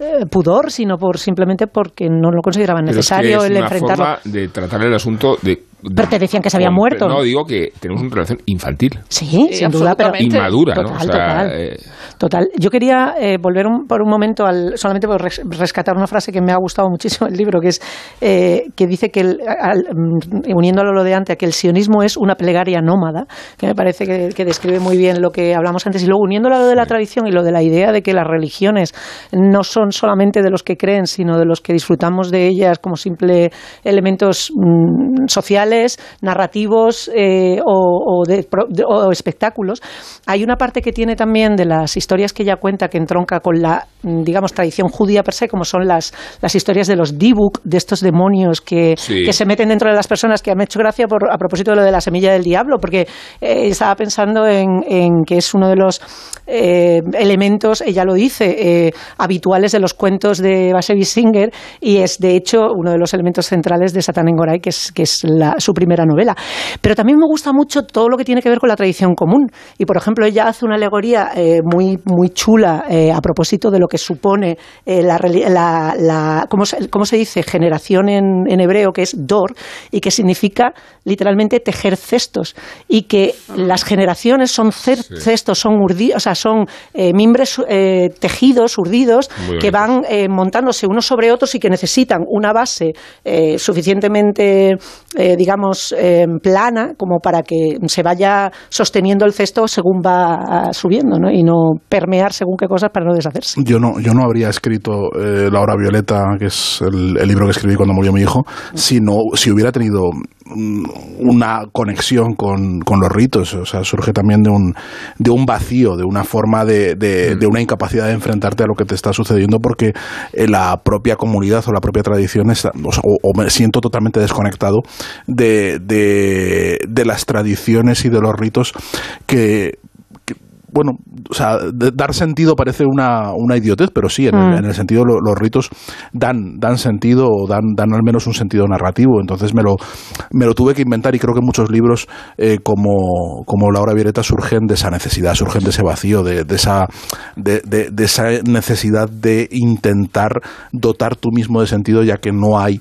eh, pudor, sino por simplemente porque no lo consideraban necesario
es
el enfrentarlo.
Forma de tratar el asunto de
pero te decían que se había muerto.
No, digo que tenemos una relación infantil.
Sí, sin duda, pero
inmadura,
total, ¿no? total, eh, total. Yo quería eh, volver por un momento al solamente por rescatar una frase que me ha gustado muchísimo el libro, que es eh, que dice que mm, uniéndolo a lo de antes, que el sionismo es una plegaria nómada, que me parece que, describe muy bien lo que hablamos antes y luego uniéndolo a lo de la tradición y lo de la idea de que las religiones no son solamente de los que creen, sino de los que disfrutamos de ellas como simple elementos mm, sociales narrativos eh, o, espectáculos. Hay una parte que tiene también de las historias que ella cuenta que entronca con la, digamos, tradición judía per se, como son las, las historias de los dibuk, de estos demonios que, se meten dentro de las personas, que han hecho gracia por, a propósito de lo de la semilla del diablo, porque eh, estaba pensando en, que es uno de los eh, elementos, ella lo dice, habituales de los cuentos de Bashevis Singer y es, de hecho, uno de los elementos centrales de Satan en Goray, que es, que es la, su primera novela. Pero también me gusta mucho todo lo que tiene que ver con la tradición común. Y, por ejemplo, ella hace una alegoría eh, muy, muy chula eh, a propósito de lo que supone eh, la, la, ¿cómo, se, ¿cómo, se, dice? Generación en, en, hebreo, que es dor, y que significa literalmente tejer cestos. Y que las generaciones son cestos, son, urdi, o sea, son mimbres tejidos, urdidos, que van montándose unos sobre otros y que necesitan una base suficientemente, digamos, plana como para que se vaya sosteniendo el cesto según va subiendo, ¿no? Y no permear según qué cosas para no deshacerse.
Yo no, yo no habría escrito eh, La hora violeta, que es el, libro que escribí cuando murió mi hijo, si, si hubiera tenido mm, una conexión con, con, los ritos. O sea, surge también de un, de un vacío, de una forma de, de, mm. una incapacidad de enfrentarte a lo que te está sucediendo porque eh, la propia comunidad o la propia tradición está, o, me siento totalmente desconectado de, de, de las tradiciones y de los ritos que bueno, o sea, dar sentido parece una, una idiotez, pero sí, en, el, mm. sentido los ritos dan, dan sentido o dan, dan al menos un sentido narrativo. Entonces me lo, me lo tuve que inventar y creo que muchos libros eh, como, como La hora violeta surgen de esa necesidad, surgen de ese vacío, de, de esa, de, de esa necesidad de intentar dotar tú mismo de sentido ya que no hay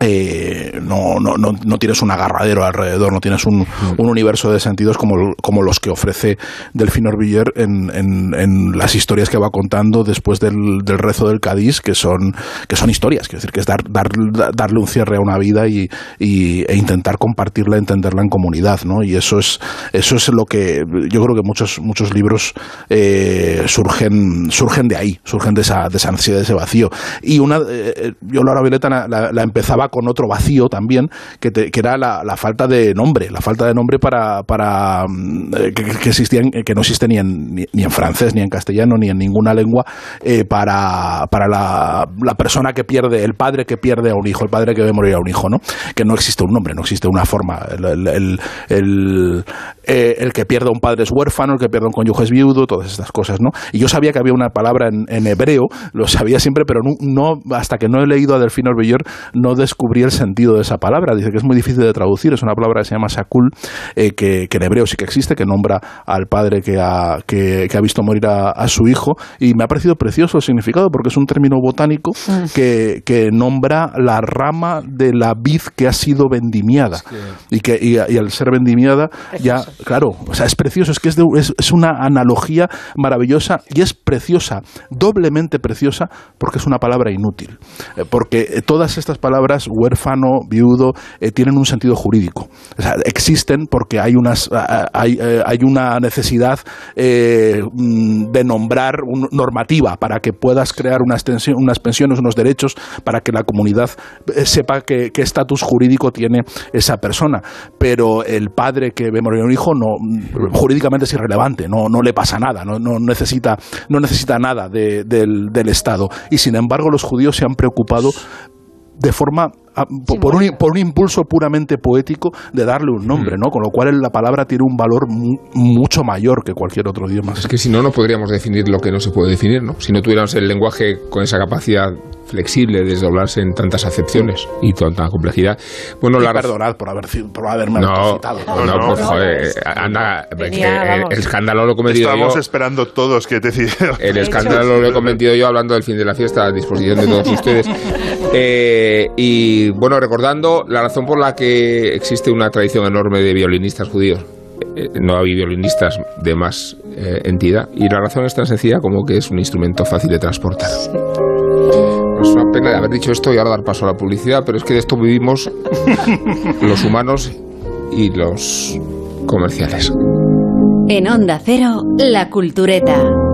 eh, no, no, no, no, tienes un agarradero alrededor, no tienes un, mm. un universo de sentidos como, como, los que ofrece Delfín Orbiller en, en, en, las historias que va contando después del, del, rezo del Cádiz, que son, que son historias, quiero decir, que es dar, dar, darle un cierre a una vida y, y, e intentar compartirla, entenderla en comunidad, ¿no? Y eso es, eso es lo que yo creo que muchos, muchos libros eh, surgen, surgen de ahí, surgen de esa, de esa ansiedad, de ese vacío. Y una, eh, yo Laura Violeta la, la empezaba con otro vacío también, que, era la, falta de nombre, la falta de nombre para, para mm, eh, que, que, existían, que no existe ni en, ni, en francés, ni en castellano, ni en ninguna lengua, eh, para, para la, la, persona que pierde, el padre que pierde a un hijo, el padre que ve morir a un hijo, ¿no? Que no existe un nombre, no existe una forma. El, el, el, eh, que pierde a un padre es huérfano, el que pierde a un cónyuge es viudo, todas estas cosas, ¿no? Y yo sabía que había una palabra en, hebreo, lo sabía siempre, pero no, hasta que no he leído a Delfino Orbillor, no descubrí el sentido de esa palabra. Dice que es muy difícil de traducir, es una palabra que se llama sakul, eh, que, en hebreo sí que existe, que nombra al padre que ha, que, ha visto morir a, su hijo, y me ha parecido precioso el significado, porque es un término botánico mm. que, que nombra la rama de la vid que ha sido vendimiada. Y, que, y, al ser vendimiada, ya, claro, o sea, es precioso, es que es, es, una analogía maravillosa y es preciosa, doblemente preciosa, porque es una palabra inútil. Eh, porque todas estas palabras, huérfano, viudo, eh, tienen un sentido jurídico. Existen porque hay, unas, hay, eh, hay una necesidad eh, mm, de nombrar normativa para que puedas crear unas, unas pensiones, unos derechos, para que la comunidad sepa qué estatus jurídico tiene esa persona. Pero el padre que ve morir a un hijo no, jurídicamente es irrelevante, no, no le pasa nada, no, no necesita, no necesita nada de, del, del Estado. Y sin embargo los judíos se han preocupado de forma por, un, por, un, impulso puramente poético de darle un nombre, mm. ¿no? Con lo cual la palabra tiene un valor mucho mayor que cualquier otro idioma.
Es que si no, no podríamos definir lo que no se puede definir, ¿no? Si no tuviéramos el lenguaje con esa capacidad flexible de desdoblarse en tantas acepciones y tanta complejidad.
Bueno, la perdonad por, haber, por haberme
no, citado. No, no, pues joder, anda, el, escándalo lo he cometido
Estamos esperando todos que te
El escándalo lo he cometido yo hablando del fin de la fiesta a disposición de todos ustedes. Eh, y bueno, recordando la razón por la que existe una tradición enorme de violinistas judíos. Eh, no hay violinistas de más eh, entidad y la razón es tan sencilla como que es un instrumento fácil de transportar. Es una pena de haber dicho esto y ahora dar paso a la publicidad, pero es que de esto vivimos los humanos y los comerciales.
En Onda Cero, La Cultureta.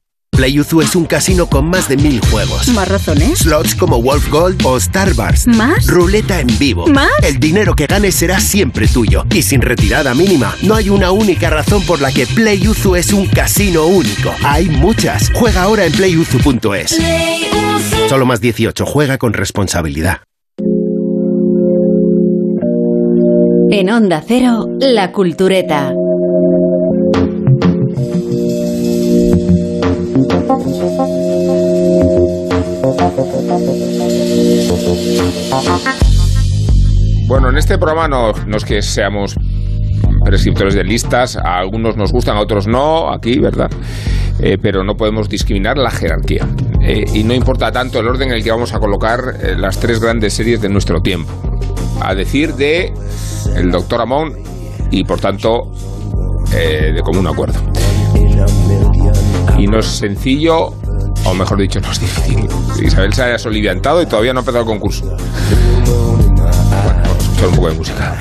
PlayUzu es un casino con más de mil juegos.
¿Más razones?
Slots como Wolf Gold o Star Wars.
¿Más?
Ruleta en vivo.
¿Más?
El dinero que ganes será siempre tuyo. Y sin retirada mínima. No hay una única razón por la que PlayUzu es un casino único. Hay muchas. Juega ahora en playuzu.es. Solo más 18. Juega con responsabilidad.
En Onda Cero, La Cultureta.
Bueno, en este programa no, es que seamos prescriptores de listas, a algunos nos gustan, a otros no, aquí, ¿verdad? Eh, pero no podemos discriminar la jerarquía. Eh, y no importa tanto el orden en el que vamos a colocar eh, las tres grandes series de nuestro tiempo. A decir de el doctor Amón y por tanto de común acuerdo. Y no es sencillo, o mejor dicho, no es difícil. Isabel se haya soliviantado y todavía no ha empezado el concurso. Bueno, vamos a escuchar un poco de música.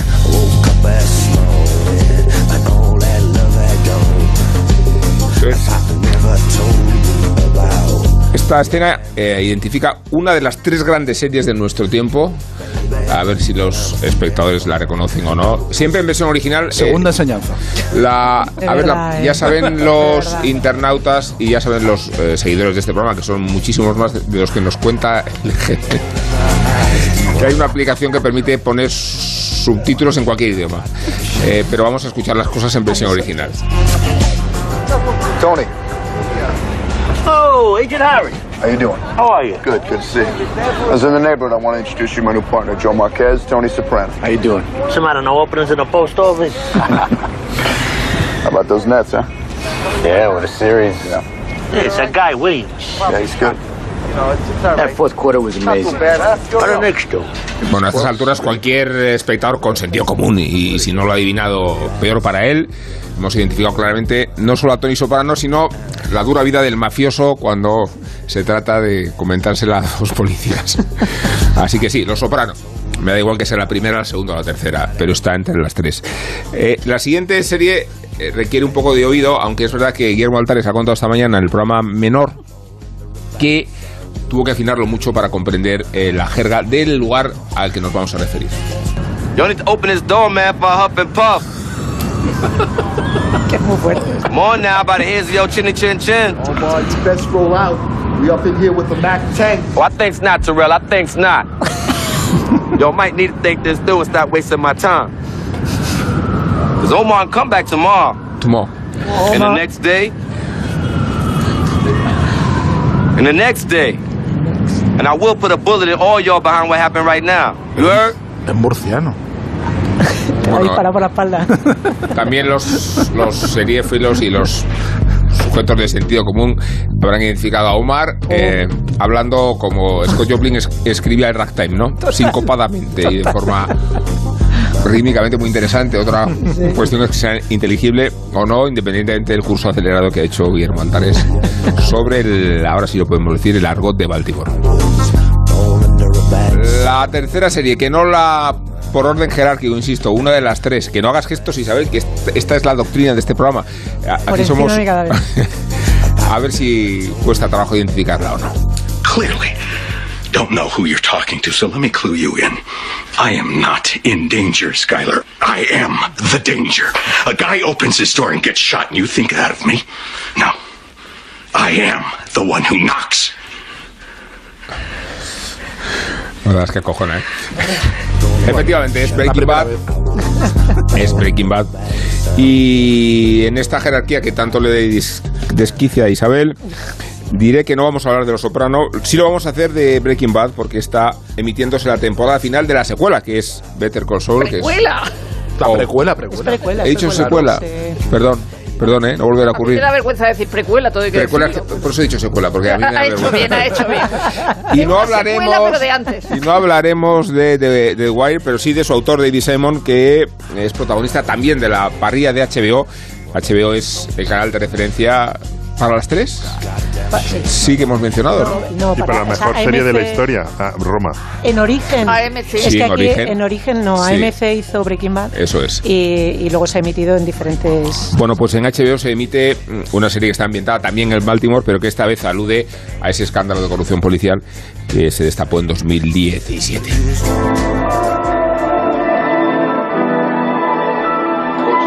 Esta escena eh, identifica una de las tres grandes series de nuestro tiempo. A ver si los espectadores la reconocen o no. Siempre en versión original. eh,
Segunda enseñanza.
La, a ver, la- ya saben los internautas y ya saben los eh, seguidores de este programa, que son muchísimos más de, de los que nos cuenta el jefe, que hay una aplicación que permite poner subtítulos en cualquier idioma. Eh, pero vamos a escuchar las cosas en versión original.
Tony.
Oh, Agent Harry.
How you doing?
How are you?
Good, good to see you. I was in the neighborhood. I want to introduce you to my new partner, Joe Marquez, Tony Soprano. How you doing?
Some out of no openings in the post office.
How about those Nets, huh?
Yeah, what a series.
Yeah.
Hey, it's that guy Williams.
Yeah, he's good.
Bueno, a estas alturas cualquier espectador con sentido común y, y si no lo ha adivinado, peor para él. Hemos identificado claramente no solo a Tony Soprano, sino la dura vida del mafioso cuando se trata de comentársela a dos policías. Así que sí, Los Soprano. Me da igual que sea la primera, la segunda o la tercera, pero está entre las tres. Eh, la siguiente serie eh, requiere un poco de oído, aunque es verdad que Guillermo Altares ha contado esta mañana en el programa Menor que tuvo que afinarlo mucho para comprender eh, la jerga del lugar al que nos vamos a referir.
You need to open this door, man, for a huff and puff.
Es muy fuerte.
Come on now, by the heads of your chinny chin chin.
Oh, boy, it's best roll out. We up in here with the Mac 10.
Oh, I think's not, Terrell. I think's not. Yo might need to think this through and stop wasting my time. Cause Omar can come back tomorrow.
Tomorrow.
And the next day. And the next day. And I will put a bullet in all y'all behind what happened right now. You heard?
Es murciano.
Te ha disparado por la espalda.
También los, los seriéfilos y los sujetos de sentido común habrán identificado a Omar eh, hablando como Scott Joplin es- escribía el ragtime, ¿no? Sincopadamente y de forma rítmicamente muy interesante. Otra cuestión es que sea inteligible o no, independientemente del curso acelerado que ha hecho Guillermo Antares sobre el, ahora sí lo podemos decir, el argot de Baltimore. La tercera serie, que no la por orden jerárquico, insisto, una de las tres, que no hagas gestos, Isabel, que est- esta es la doctrina de este programa.
Por
Aquí somos.
de cada vez.
A ver si cuesta trabajo identificarla o no.
Clearly, don't know who you're talking to, so let me clue you in. I am not in danger, Skylar. I am the danger. A guy opens his door and gets shot, and you think that of me? No. I am the one who knocks.
La verdad es que acojona, ¿eh? Efectivamente, es Breaking Bad. Es Breaking Bad. Y en esta jerarquía que tanto le desquicia a Isabel, diré que no vamos a hablar de Los Soprano. Sí lo vamos a hacer de Breaking Bad porque está emitiéndose la temporada final de la secuela, que es Better Call Saul. que es-
¡Precuela!
La
Oh.
precuela, precuela.
precuela,
He dicho
precuela.
secuela. Perdón, perdón, ¿eh? No volverá a
mí me
ocurrir.
da vergüenza decir precuela, todo hay que
Precuela,
decirlo.
por eso he dicho secuela, porque a mí me da
Ha hecho
vergüenza.
bien, ha hecho bien.
Y no hablaremos
secuela, pero de antes.
y no hablaremos de, de, de The Wire, pero sí de su autor David Simon, que es protagonista también de la parrilla de HBO. HBO es el canal de referencia ¿Para las tres? Sí que hemos mencionado.
No,
y para la mejor serie de la historia, ah, Roma.
En origen.
AMC.
Es
Sí,
que
en
aquí
origen.
en origen no.
Sí.
AMC hizo Breaking Bad.
Eso es.
Y, y luego se ha emitido en diferentes.
Bueno, pues en HBO se emite mm, una serie que está ambientada también en Baltimore, pero que esta vez alude a ese escándalo de corrupción policial que se destapó en 2017.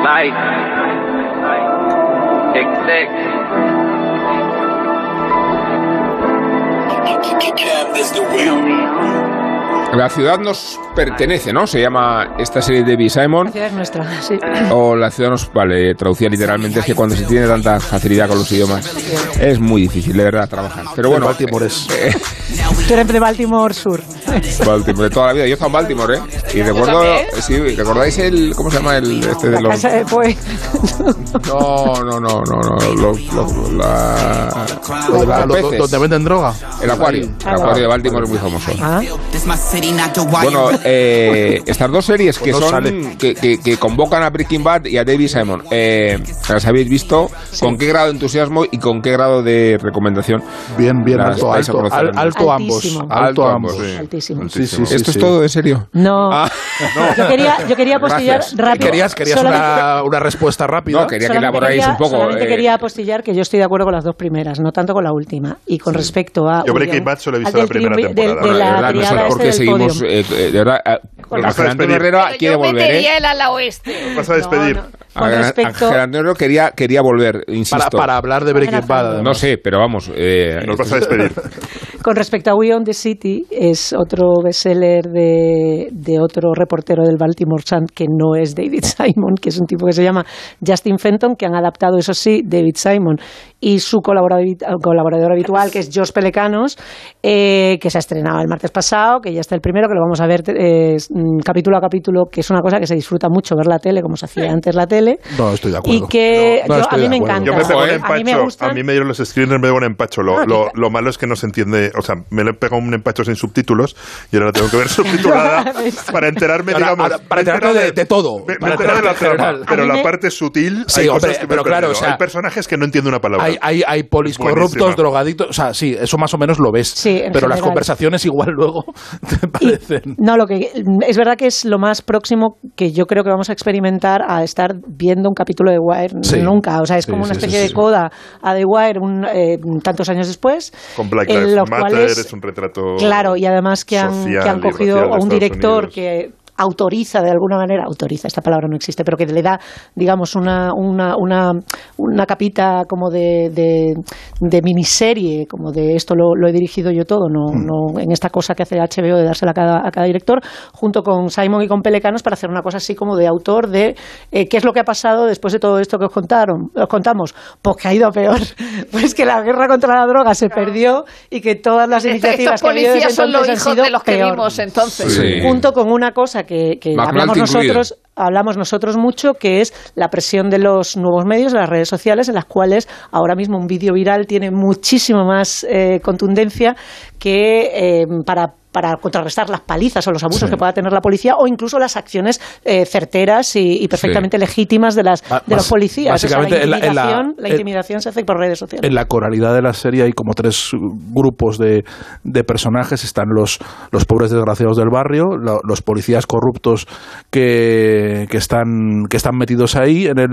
Night. Cam is the way.
La ciudad nos pertenece, ¿no? Se llama esta serie de Debbie Simon.
La ciudad es nuestra, sí.
O la ciudad nos. Vale, traducida literalmente es que cuando se tiene tanta facilidad con los idiomas es muy difícil, de verdad, trabajar. Pero bueno.
Baltimore es.
eh,
Tú eres de Baltimore Sur.
Baltimore, de toda la vida. Yo he estado en Baltimore, ¿eh? Y recuerdo. Sí, ¿recordáis el. ¿Cómo se llama el. Este de
La
los.
casa de Poe.
No, no, no, no, no. Los, los- la, los
lo-
peces.
donde venden droga.
El acuario. El acuario de Baltimore es muy famoso.
Ah.
Bueno, eh, estas dos series que
Pues no
son que, que- que convocan a Breaking Bad y a David Simon, eh, ¿las habéis visto? ¿Con qué grado de entusiasmo y con qué grado de recomendación?
Bien, bien,
las
alto, alto, al- alto ambos. Alto ambos.
sí.
Altísimo.
Sí, sí, sí,
¿Esto es todo, en serio?
No.
Ah,
Yo quería, yo quería apostillar
Gracias.
rápido.
Querías, una, una respuesta rápida.
No, quería que elaboráis
quería-
un poco.
Solamente
eh,
quería apostillar que yo estoy de acuerdo con las dos primeras, no tanto con la última. Y con respecto a.
Yo Breaking Bad solo he visto la primera temporada.
De,
de
la
verdad, no sé
triada
por qué
podium.
eh, eh, de verdad, eh,
despedir.
Herrera quiere
yo
volver, ¿eh?
metería el ala oeste.
Vas a despedir.
Con
Ángel
respecto-
Antonio quería, quería volver, insisto.
Para, para hablar de Breaking Bad.
No sé, pero vamos. Eh,
Nos vas a despedir.
Con respecto a We Own the City, es otro bestseller de, de otro reportero del Baltimore Sun que no es David Simon, que es un tipo que se llama Justin Fenton, que han adaptado, eso sí, David Simon y su colaborador, colaborador habitual, que es Josh Pelecanos, eh, que se ha estrenado el martes pasado, que ya está el primero, que lo vamos a ver eh, mm, capítulo a capítulo, que es una cosa que se disfruta mucho ver la tele, como se hacía antes la tele.
No, estoy de acuerdo.
Y que
No, no
yo- a mí me encanta.
Yo me pego un
a mí me
empacho.
gustan.
A mí me dieron los screeners, me pego un empacho. Lo,
Ah,
lo, malo es que no se entiende. O sea, me le he pegado un empacho sin subtítulos y ahora la tengo que ver subtitulada para enterarme,
Ahora-
digamos.
ahora, para
me he
enterarte
enterado
de- de todo,
Me, me
para
enterado de la trama.
general.
Pero la
me-
parte sutil.
Sí,
hay
hombre,
cosas que me
pero claro,
perdido.
o sea,
hay personajes que no entiendo una palabra.
Hay, hay, hay polis corruptos,
Buenísima.
drogadictos. O sea, sí, eso más o menos lo ves.
Sí,
pero las conversaciones igual luego te parecen.
No, lo que es verdad que es lo más próximo que yo creo que vamos a experimentar a estar viendo un capítulo de Wire
Sí.
nunca. O sea, es
Sí,
como una especie de coda a The Wire un, eh, tantos años después.
Con Black Lives Matter
cuales-
es un retrato.
Claro, y además que han,
social
que han cogido a un director
Unidos.
que autoriza de alguna manera, autoriza, esta palabra no existe, pero que le da, digamos, una, una, una, una capita como de, de, de miniserie, como de esto lo, lo he dirigido yo todo, no,
Hmm.
no en esta cosa que hace HBO de dársela a cada, a cada director, junto con Simon y con Pelecanos para hacer una cosa así como de autor de eh, qué es lo que ha pasado después de todo esto que os contaron, os contamos, pues que ha ido a peor, pues que la guerra contra la droga se perdió y que todas las iniciativas
Estos
que ha habido desde
policías son los
han
hijos
sido
de los que
peor.
vimos entonces.
Sí.
Junto con una cosa que, hablamos
incluido.
nosotros, hablamos nosotros mucho, que es la presión de los nuevos medios, de las redes sociales, en las cuales ahora mismo un vídeo viral tiene muchísimo más eh, contundencia que eh, para para contrarrestar las palizas o los abusos que pueda tener la policía o incluso las acciones eh, certeras y, y perfectamente legítimas de, las,
Ba-
de los policías. O sea, la
básicamente en la- en la-
intimidación,
en-
se hace por redes sociales.
En la coralidad de la serie hay como tres grupos de, de personajes. Están los, los pobres desgraciados del barrio, lo- los policías corruptos que, que, están, que están metidos ahí en el,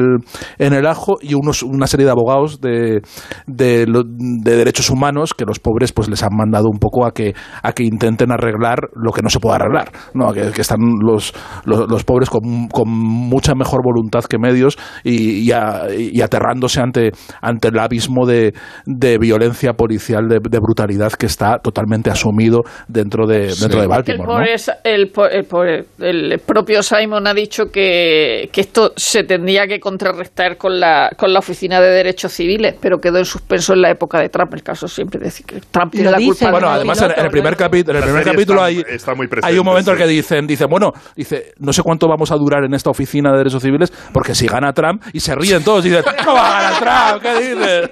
en el ajo y unos, una serie de abogados de, de, de derechos humanos que los pobres pues les han mandado un poco a que, a que intenten arreglar lo que no se puede arreglar. ¿no? Que, que están los, los, los pobres con, con mucha mejor voluntad que medios y, y, a- y aterrándose ante, ante el abismo de, de violencia policial, de, de brutalidad que está totalmente asumido dentro de, dentro de
El,
Baltimore. ¿no?
pobre, el, po- el pobre- el propio Simon ha dicho que, que esto se tendría que contrarrestar con la, con la Oficina de Derechos Civiles, pero quedó en suspenso en la época de Trump. El caso siempre es decir que Trump tiene la
dice,
culpa.
Bueno,
el
además en, en el primer
¿no?
capítulo, en el
La
primer primer capítulo hay,
está muy presente,
hay un momento en el que dicen, dicen, bueno, dice, no sé cuánto vamos a durar en esta oficina de derechos civiles, porque si gana Trump, y se ríen todos y dicen, ¿cómo va a ganar Trump? ¿Qué dices?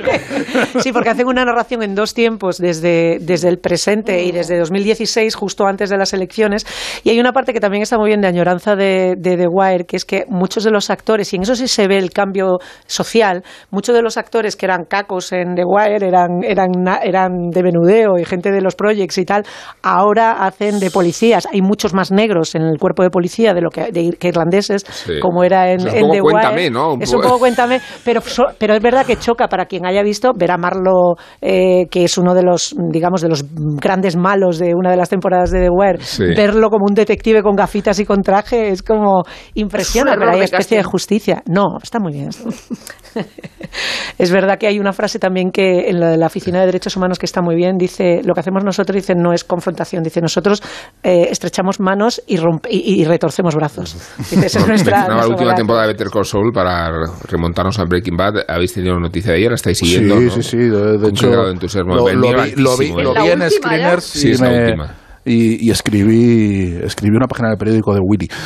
Sí, porque hacen una narración en dos tiempos, desde, desde el presente y desde 2016, justo antes de las elecciones. Y hay una parte que también está muy bien de añoranza de, de The Wire, que es que muchos de los actores, y en eso sí se ve el cambio social, muchos de los actores que eran cacos en The Wire, eran, eran, eran de menudeo y gente de los projects y tal, ahora hacen de policías. Hay muchos más negros en el cuerpo de policía de lo que, de, que irlandeses,
Sí.
como era en,
O sea, un
en
poco
The
Cuéntame,
Wire.
¿no? Un
Es un
poco-
cuéntame, pero, pero es verdad que choca para quien haya visto ver a Marlo, eh, que es uno de los, digamos, de los grandes malos de una de las temporadas de The Wire,
Sí.
verlo como un detective con gafitas y con traje es como impresiona,
Es un
pero hay especie de justicia. No, está muy bien. es verdad que hay una frase también que en lo de la Oficina de Derechos Humanos que está muy bien, dice, lo que hacemos nosotros, dice, no es confrontación, dice, nosotros eh, estrechamos manos y, rompe- y, y retorcemos brazos. Dice, esa es nuestra,
la última
relato.
temporada de Better Call Saul para remontarnos a Breaking Bad. Habéis tenido noticia de ayer, la estáis siguiendo.
sí,
¿no?
sí, sí, de, de
¿Con qué
hecho,
grado de entusiasmo?
lo, lo vi, lo vi, lo
¿eh?
vi en
¿La última
screeners
Sí,
y,
es la
me-
última.
Y, y escribí, escribí una página del periódico de Willy.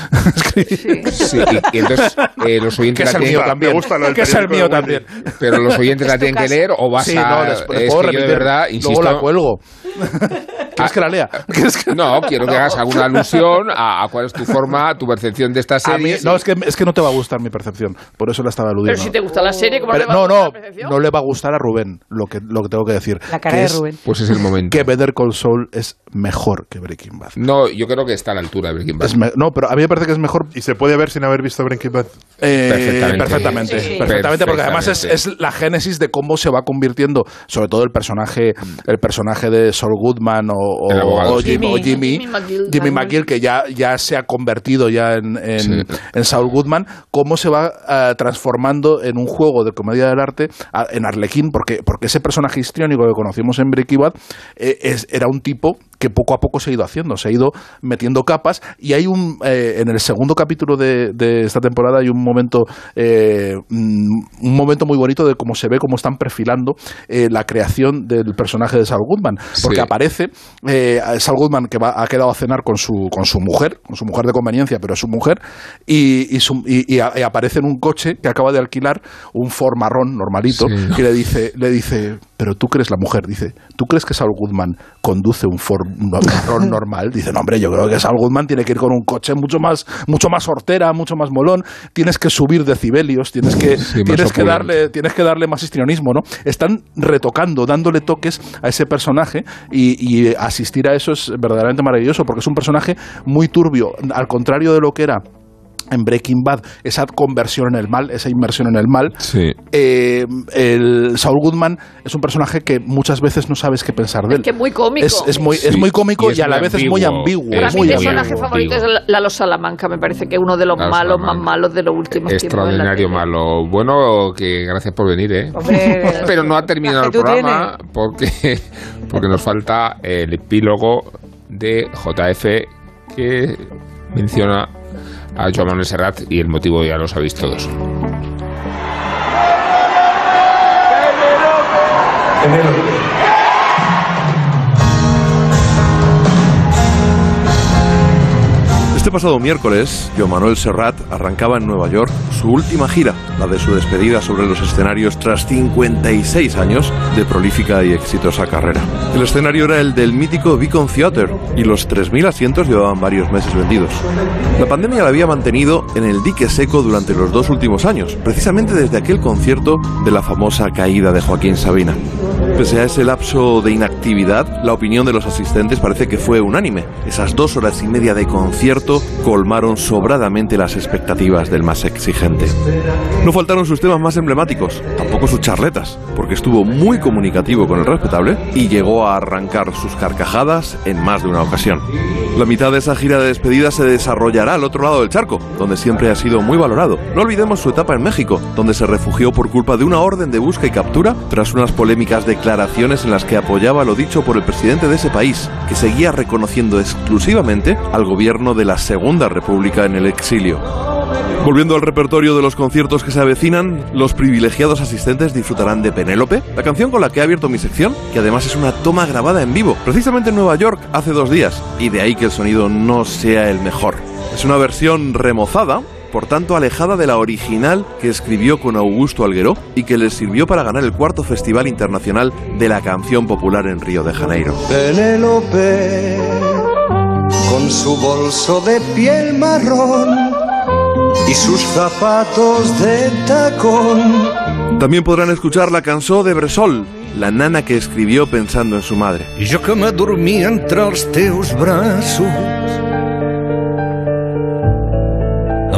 Sí, y, y entonces eh, los oyentes la tienen
también.
me gusta lo del
que es el mío
de
también.
Pero los oyentes la tienen que leer o vas
Sí,
a...
no, les, les
es
puedo
que yo de verdad, insisto...
Luego la cuelgo. ¿Quieres que la lea? ¿Quieres que-
No, quiero que hagas alguna alusión a, a cuál es tu forma, tu percepción de esta
A mí,
serie.
no, es que, es que no te va a gustar mi percepción. Por eso la estaba aludiendo.
Pero si te gusta la serie, ¿cómo
Pero
le va a
no,
gustar
no,
la percepción?
no le va a gustar a Rubén lo que, lo que tengo que decir.
La cara
que
de
es
Rubén.
Pues es el momento.
Que Better Call Saul es mejor que Breaking Bad.
No, yo creo que está a la altura de Breaking Bad.
No, pero a mí me parece que es mejor
¿Y se puede ver sin haber visto Breaking Bad?
Eh,
Perfectamente.
perfectamente,
Sí, sí.
perfectamente, porque además es, la génesis de cómo se va convirtiendo, sobre todo el personaje, el personaje de Saul Goodman o, o-
El abogado,
o
sí.
Jimmy, o Jimmy,
Jimmy McGill.
Jimmy McGill, que ya, ya se ha convertido ya en, en,
Sí.
en Saul Goodman, cómo se va eh, transformando en un juego de comedia del arte a- en Arlequín, porque, porque ese personaje histriónico que conocimos en Breaking Bad eh, es- era un tipo que poco a poco se ha ido haciendo, se ha ido metiendo capas y hay un eh, en el segundo capítulo de, de esta temporada hay un momento eh, mm, un momento muy bonito de cómo se ve cómo están perfilando eh, la creación del personaje de Saul Goodman porque
Sí.
aparece Saul Goodman que va, ha quedado a cenar con su con su mujer con su mujer de conveniencia pero es su mujer y, y, su- y- y a- y aparece en un coche que acaba de alquilar un Ford marrón normalito
Sí.
y le dice le dice pero tú crees la mujer dice tú crees que Saul Goodman conduce un Ford normal dice no hombre yo creo que Saul Goodman tiene que ir con un coche mucho más mucho más hortera mucho más molón. Tienes que subir decibelios tienes que
Sí,
tienes que darle tienes que darle más histrionismo no están retocando dándole toques a ese personaje y, y asistir a eso es verdaderamente maravilloso porque es un personaje muy turbio. Al contrario de lo que era en Breaking Bad, esa conversión en el mal, esa inmersión en el mal,
Sí.
eh, el Saul Goodman es un personaje que muchas veces no sabes qué pensar de él.
que es muy cómico.
Es, es muy,
Sí,
es muy cómico
y
y,
es
a la vez es muy
ambiguo.
Para mí mi personaje favorito es Lalo Salamanca, me parece que es uno de los
Lalo
malos más malos de los últimos tiempos. en la
Extraordinario malo. Bueno, que gracias por venir, ¿eh?
Hombre,
Pero no ha terminado el
¿qué tú
programa porque, porque nos falta el epílogo de JF que menciona a Joan Manuel Serrat y el motivo ya lo sabéis todos.
Este pasado miércoles, Joan Manuel Serrat arrancaba en Nueva York su última gira, la de su despedida sobre los escenarios tras 56 años de prolífica y exitosa carrera. El escenario era el del mítico Beacon Theatre y los 3.000 asientos llevaban varios meses vendidos. La pandemia la había mantenido en el dique seco durante los dos últimos años, precisamente desde aquel concierto de la famosa caída de Joaquín Sabina. Pese a ese lapso de inactividad, la opinión de los asistentes parece que fue unánime. Esas dos horas y media de concierto colmaron sobradamente las expectativas del más exigente. No faltaron sus temas más emblemáticos, tampoco sus charletas, porque estuvo muy comunicativo con el respetable y llegó a arrancar sus carcajadas en más de una ocasión. La mitad de esa gira de despedida se desarrollará al otro lado del charco, donde siempre ha sido muy valorado. No olvidemos su etapa en México, donde se refugió por culpa de una orden de busca y captura tras unas polémicas declaraciones en las que apoyaba lo dicho por el presidente de ese país, que seguía reconociendo exclusivamente al gobierno de la Segunda República en el exilio. Volviendo al repertorio de los conciertos que se avecinan, los privilegiados asistentes disfrutarán de Penélope, la canción con la que he abierto mi sección, que además es una toma grabada en vivo, precisamente en Nueva York hace dos días, y de ahí que el sonido no sea el mejor. Es una versión remozada, por tanto alejada de la original que escribió con Augusto Algueró y que le sirvió para ganar el cuarto Festival Internacional de la Canción Popular en Río de Janeiro.
Penélope, con su bolso de piel marrón y sus zapatos de tacón.
También podrán escuchar la canción de Bresol, la nana que escribió pensando en su madre.
Y yo que me dormí entre los teus brazos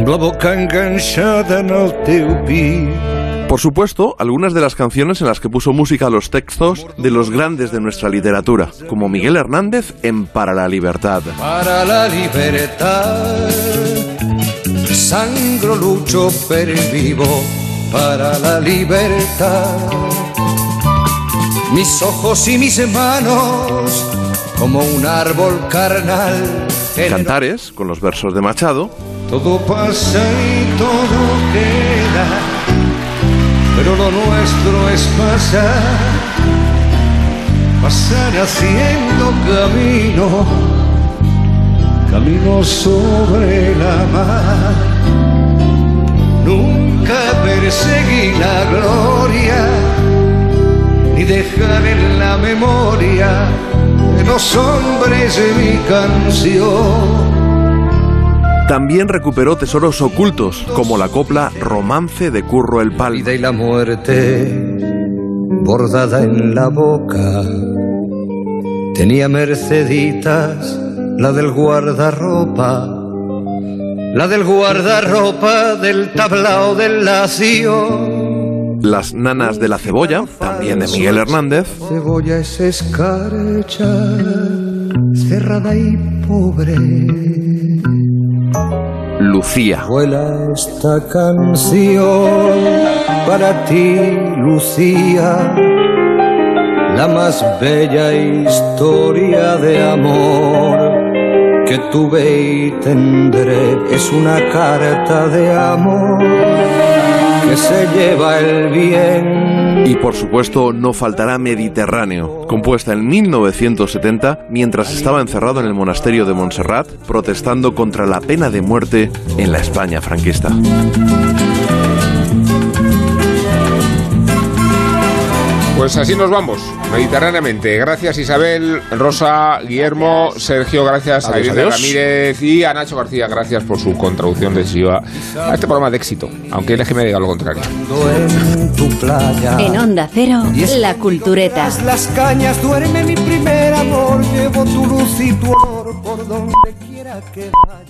amb la boca enganchada en el teu pit.
Por supuesto, algunas de las canciones en las que puso música a los textos de los grandes de nuestra literatura, como Miguel Hernández en Para la Libertad.
Para la libertad, sangro lucho per vivo para la libertad. Mis ojos y mis manos, como un árbol carnal.
Cantares, con los versos de Machado.
Todo pasa y todo queda, pero lo nuestro es pasar, pasar haciendo camino, camino sobre la mar. Nunca perseguí la gloria, ni dejar en la memoria de los hombres de mi canción.
También recuperó tesoros ocultos, como la copla Romance de Curro el Pal.
y la muerte bordada en la boca. Tenía Merceditas, la del guardarropa, la del guardarropa del tablao del lacio.
Las nanas de la cebolla, también de Miguel Hernández.
Cebolla es escarcha, cerrada y pobre.
Lucía.
Vuela esta canción para ti, Lucía, la más bella historia de amor que tuve y tendré. Es una carta de amor que se lleva el bien.
Y por supuesto no faltará Mediterráneo, compuesta en 1970 mientras estaba encerrado en el monasterio de Montserrat protestando contra la pena de muerte en la España franquista.
Pues así nos vamos, mediterráneamente. Gracias Isabel, Rosa, Guillermo, Sergio, gracias a
Adiós,
Irene
adiós.
Ramírez y a Nacho García, gracias por su contribución decisiva a este programa de éxito, aunque el eje me diga lo contrario.
en tu playa.
En Onda Cero, La Cultureta.
Las cañas, duerme mi primer amor, llevo tu luz y tu olor por donde quiera que vaya.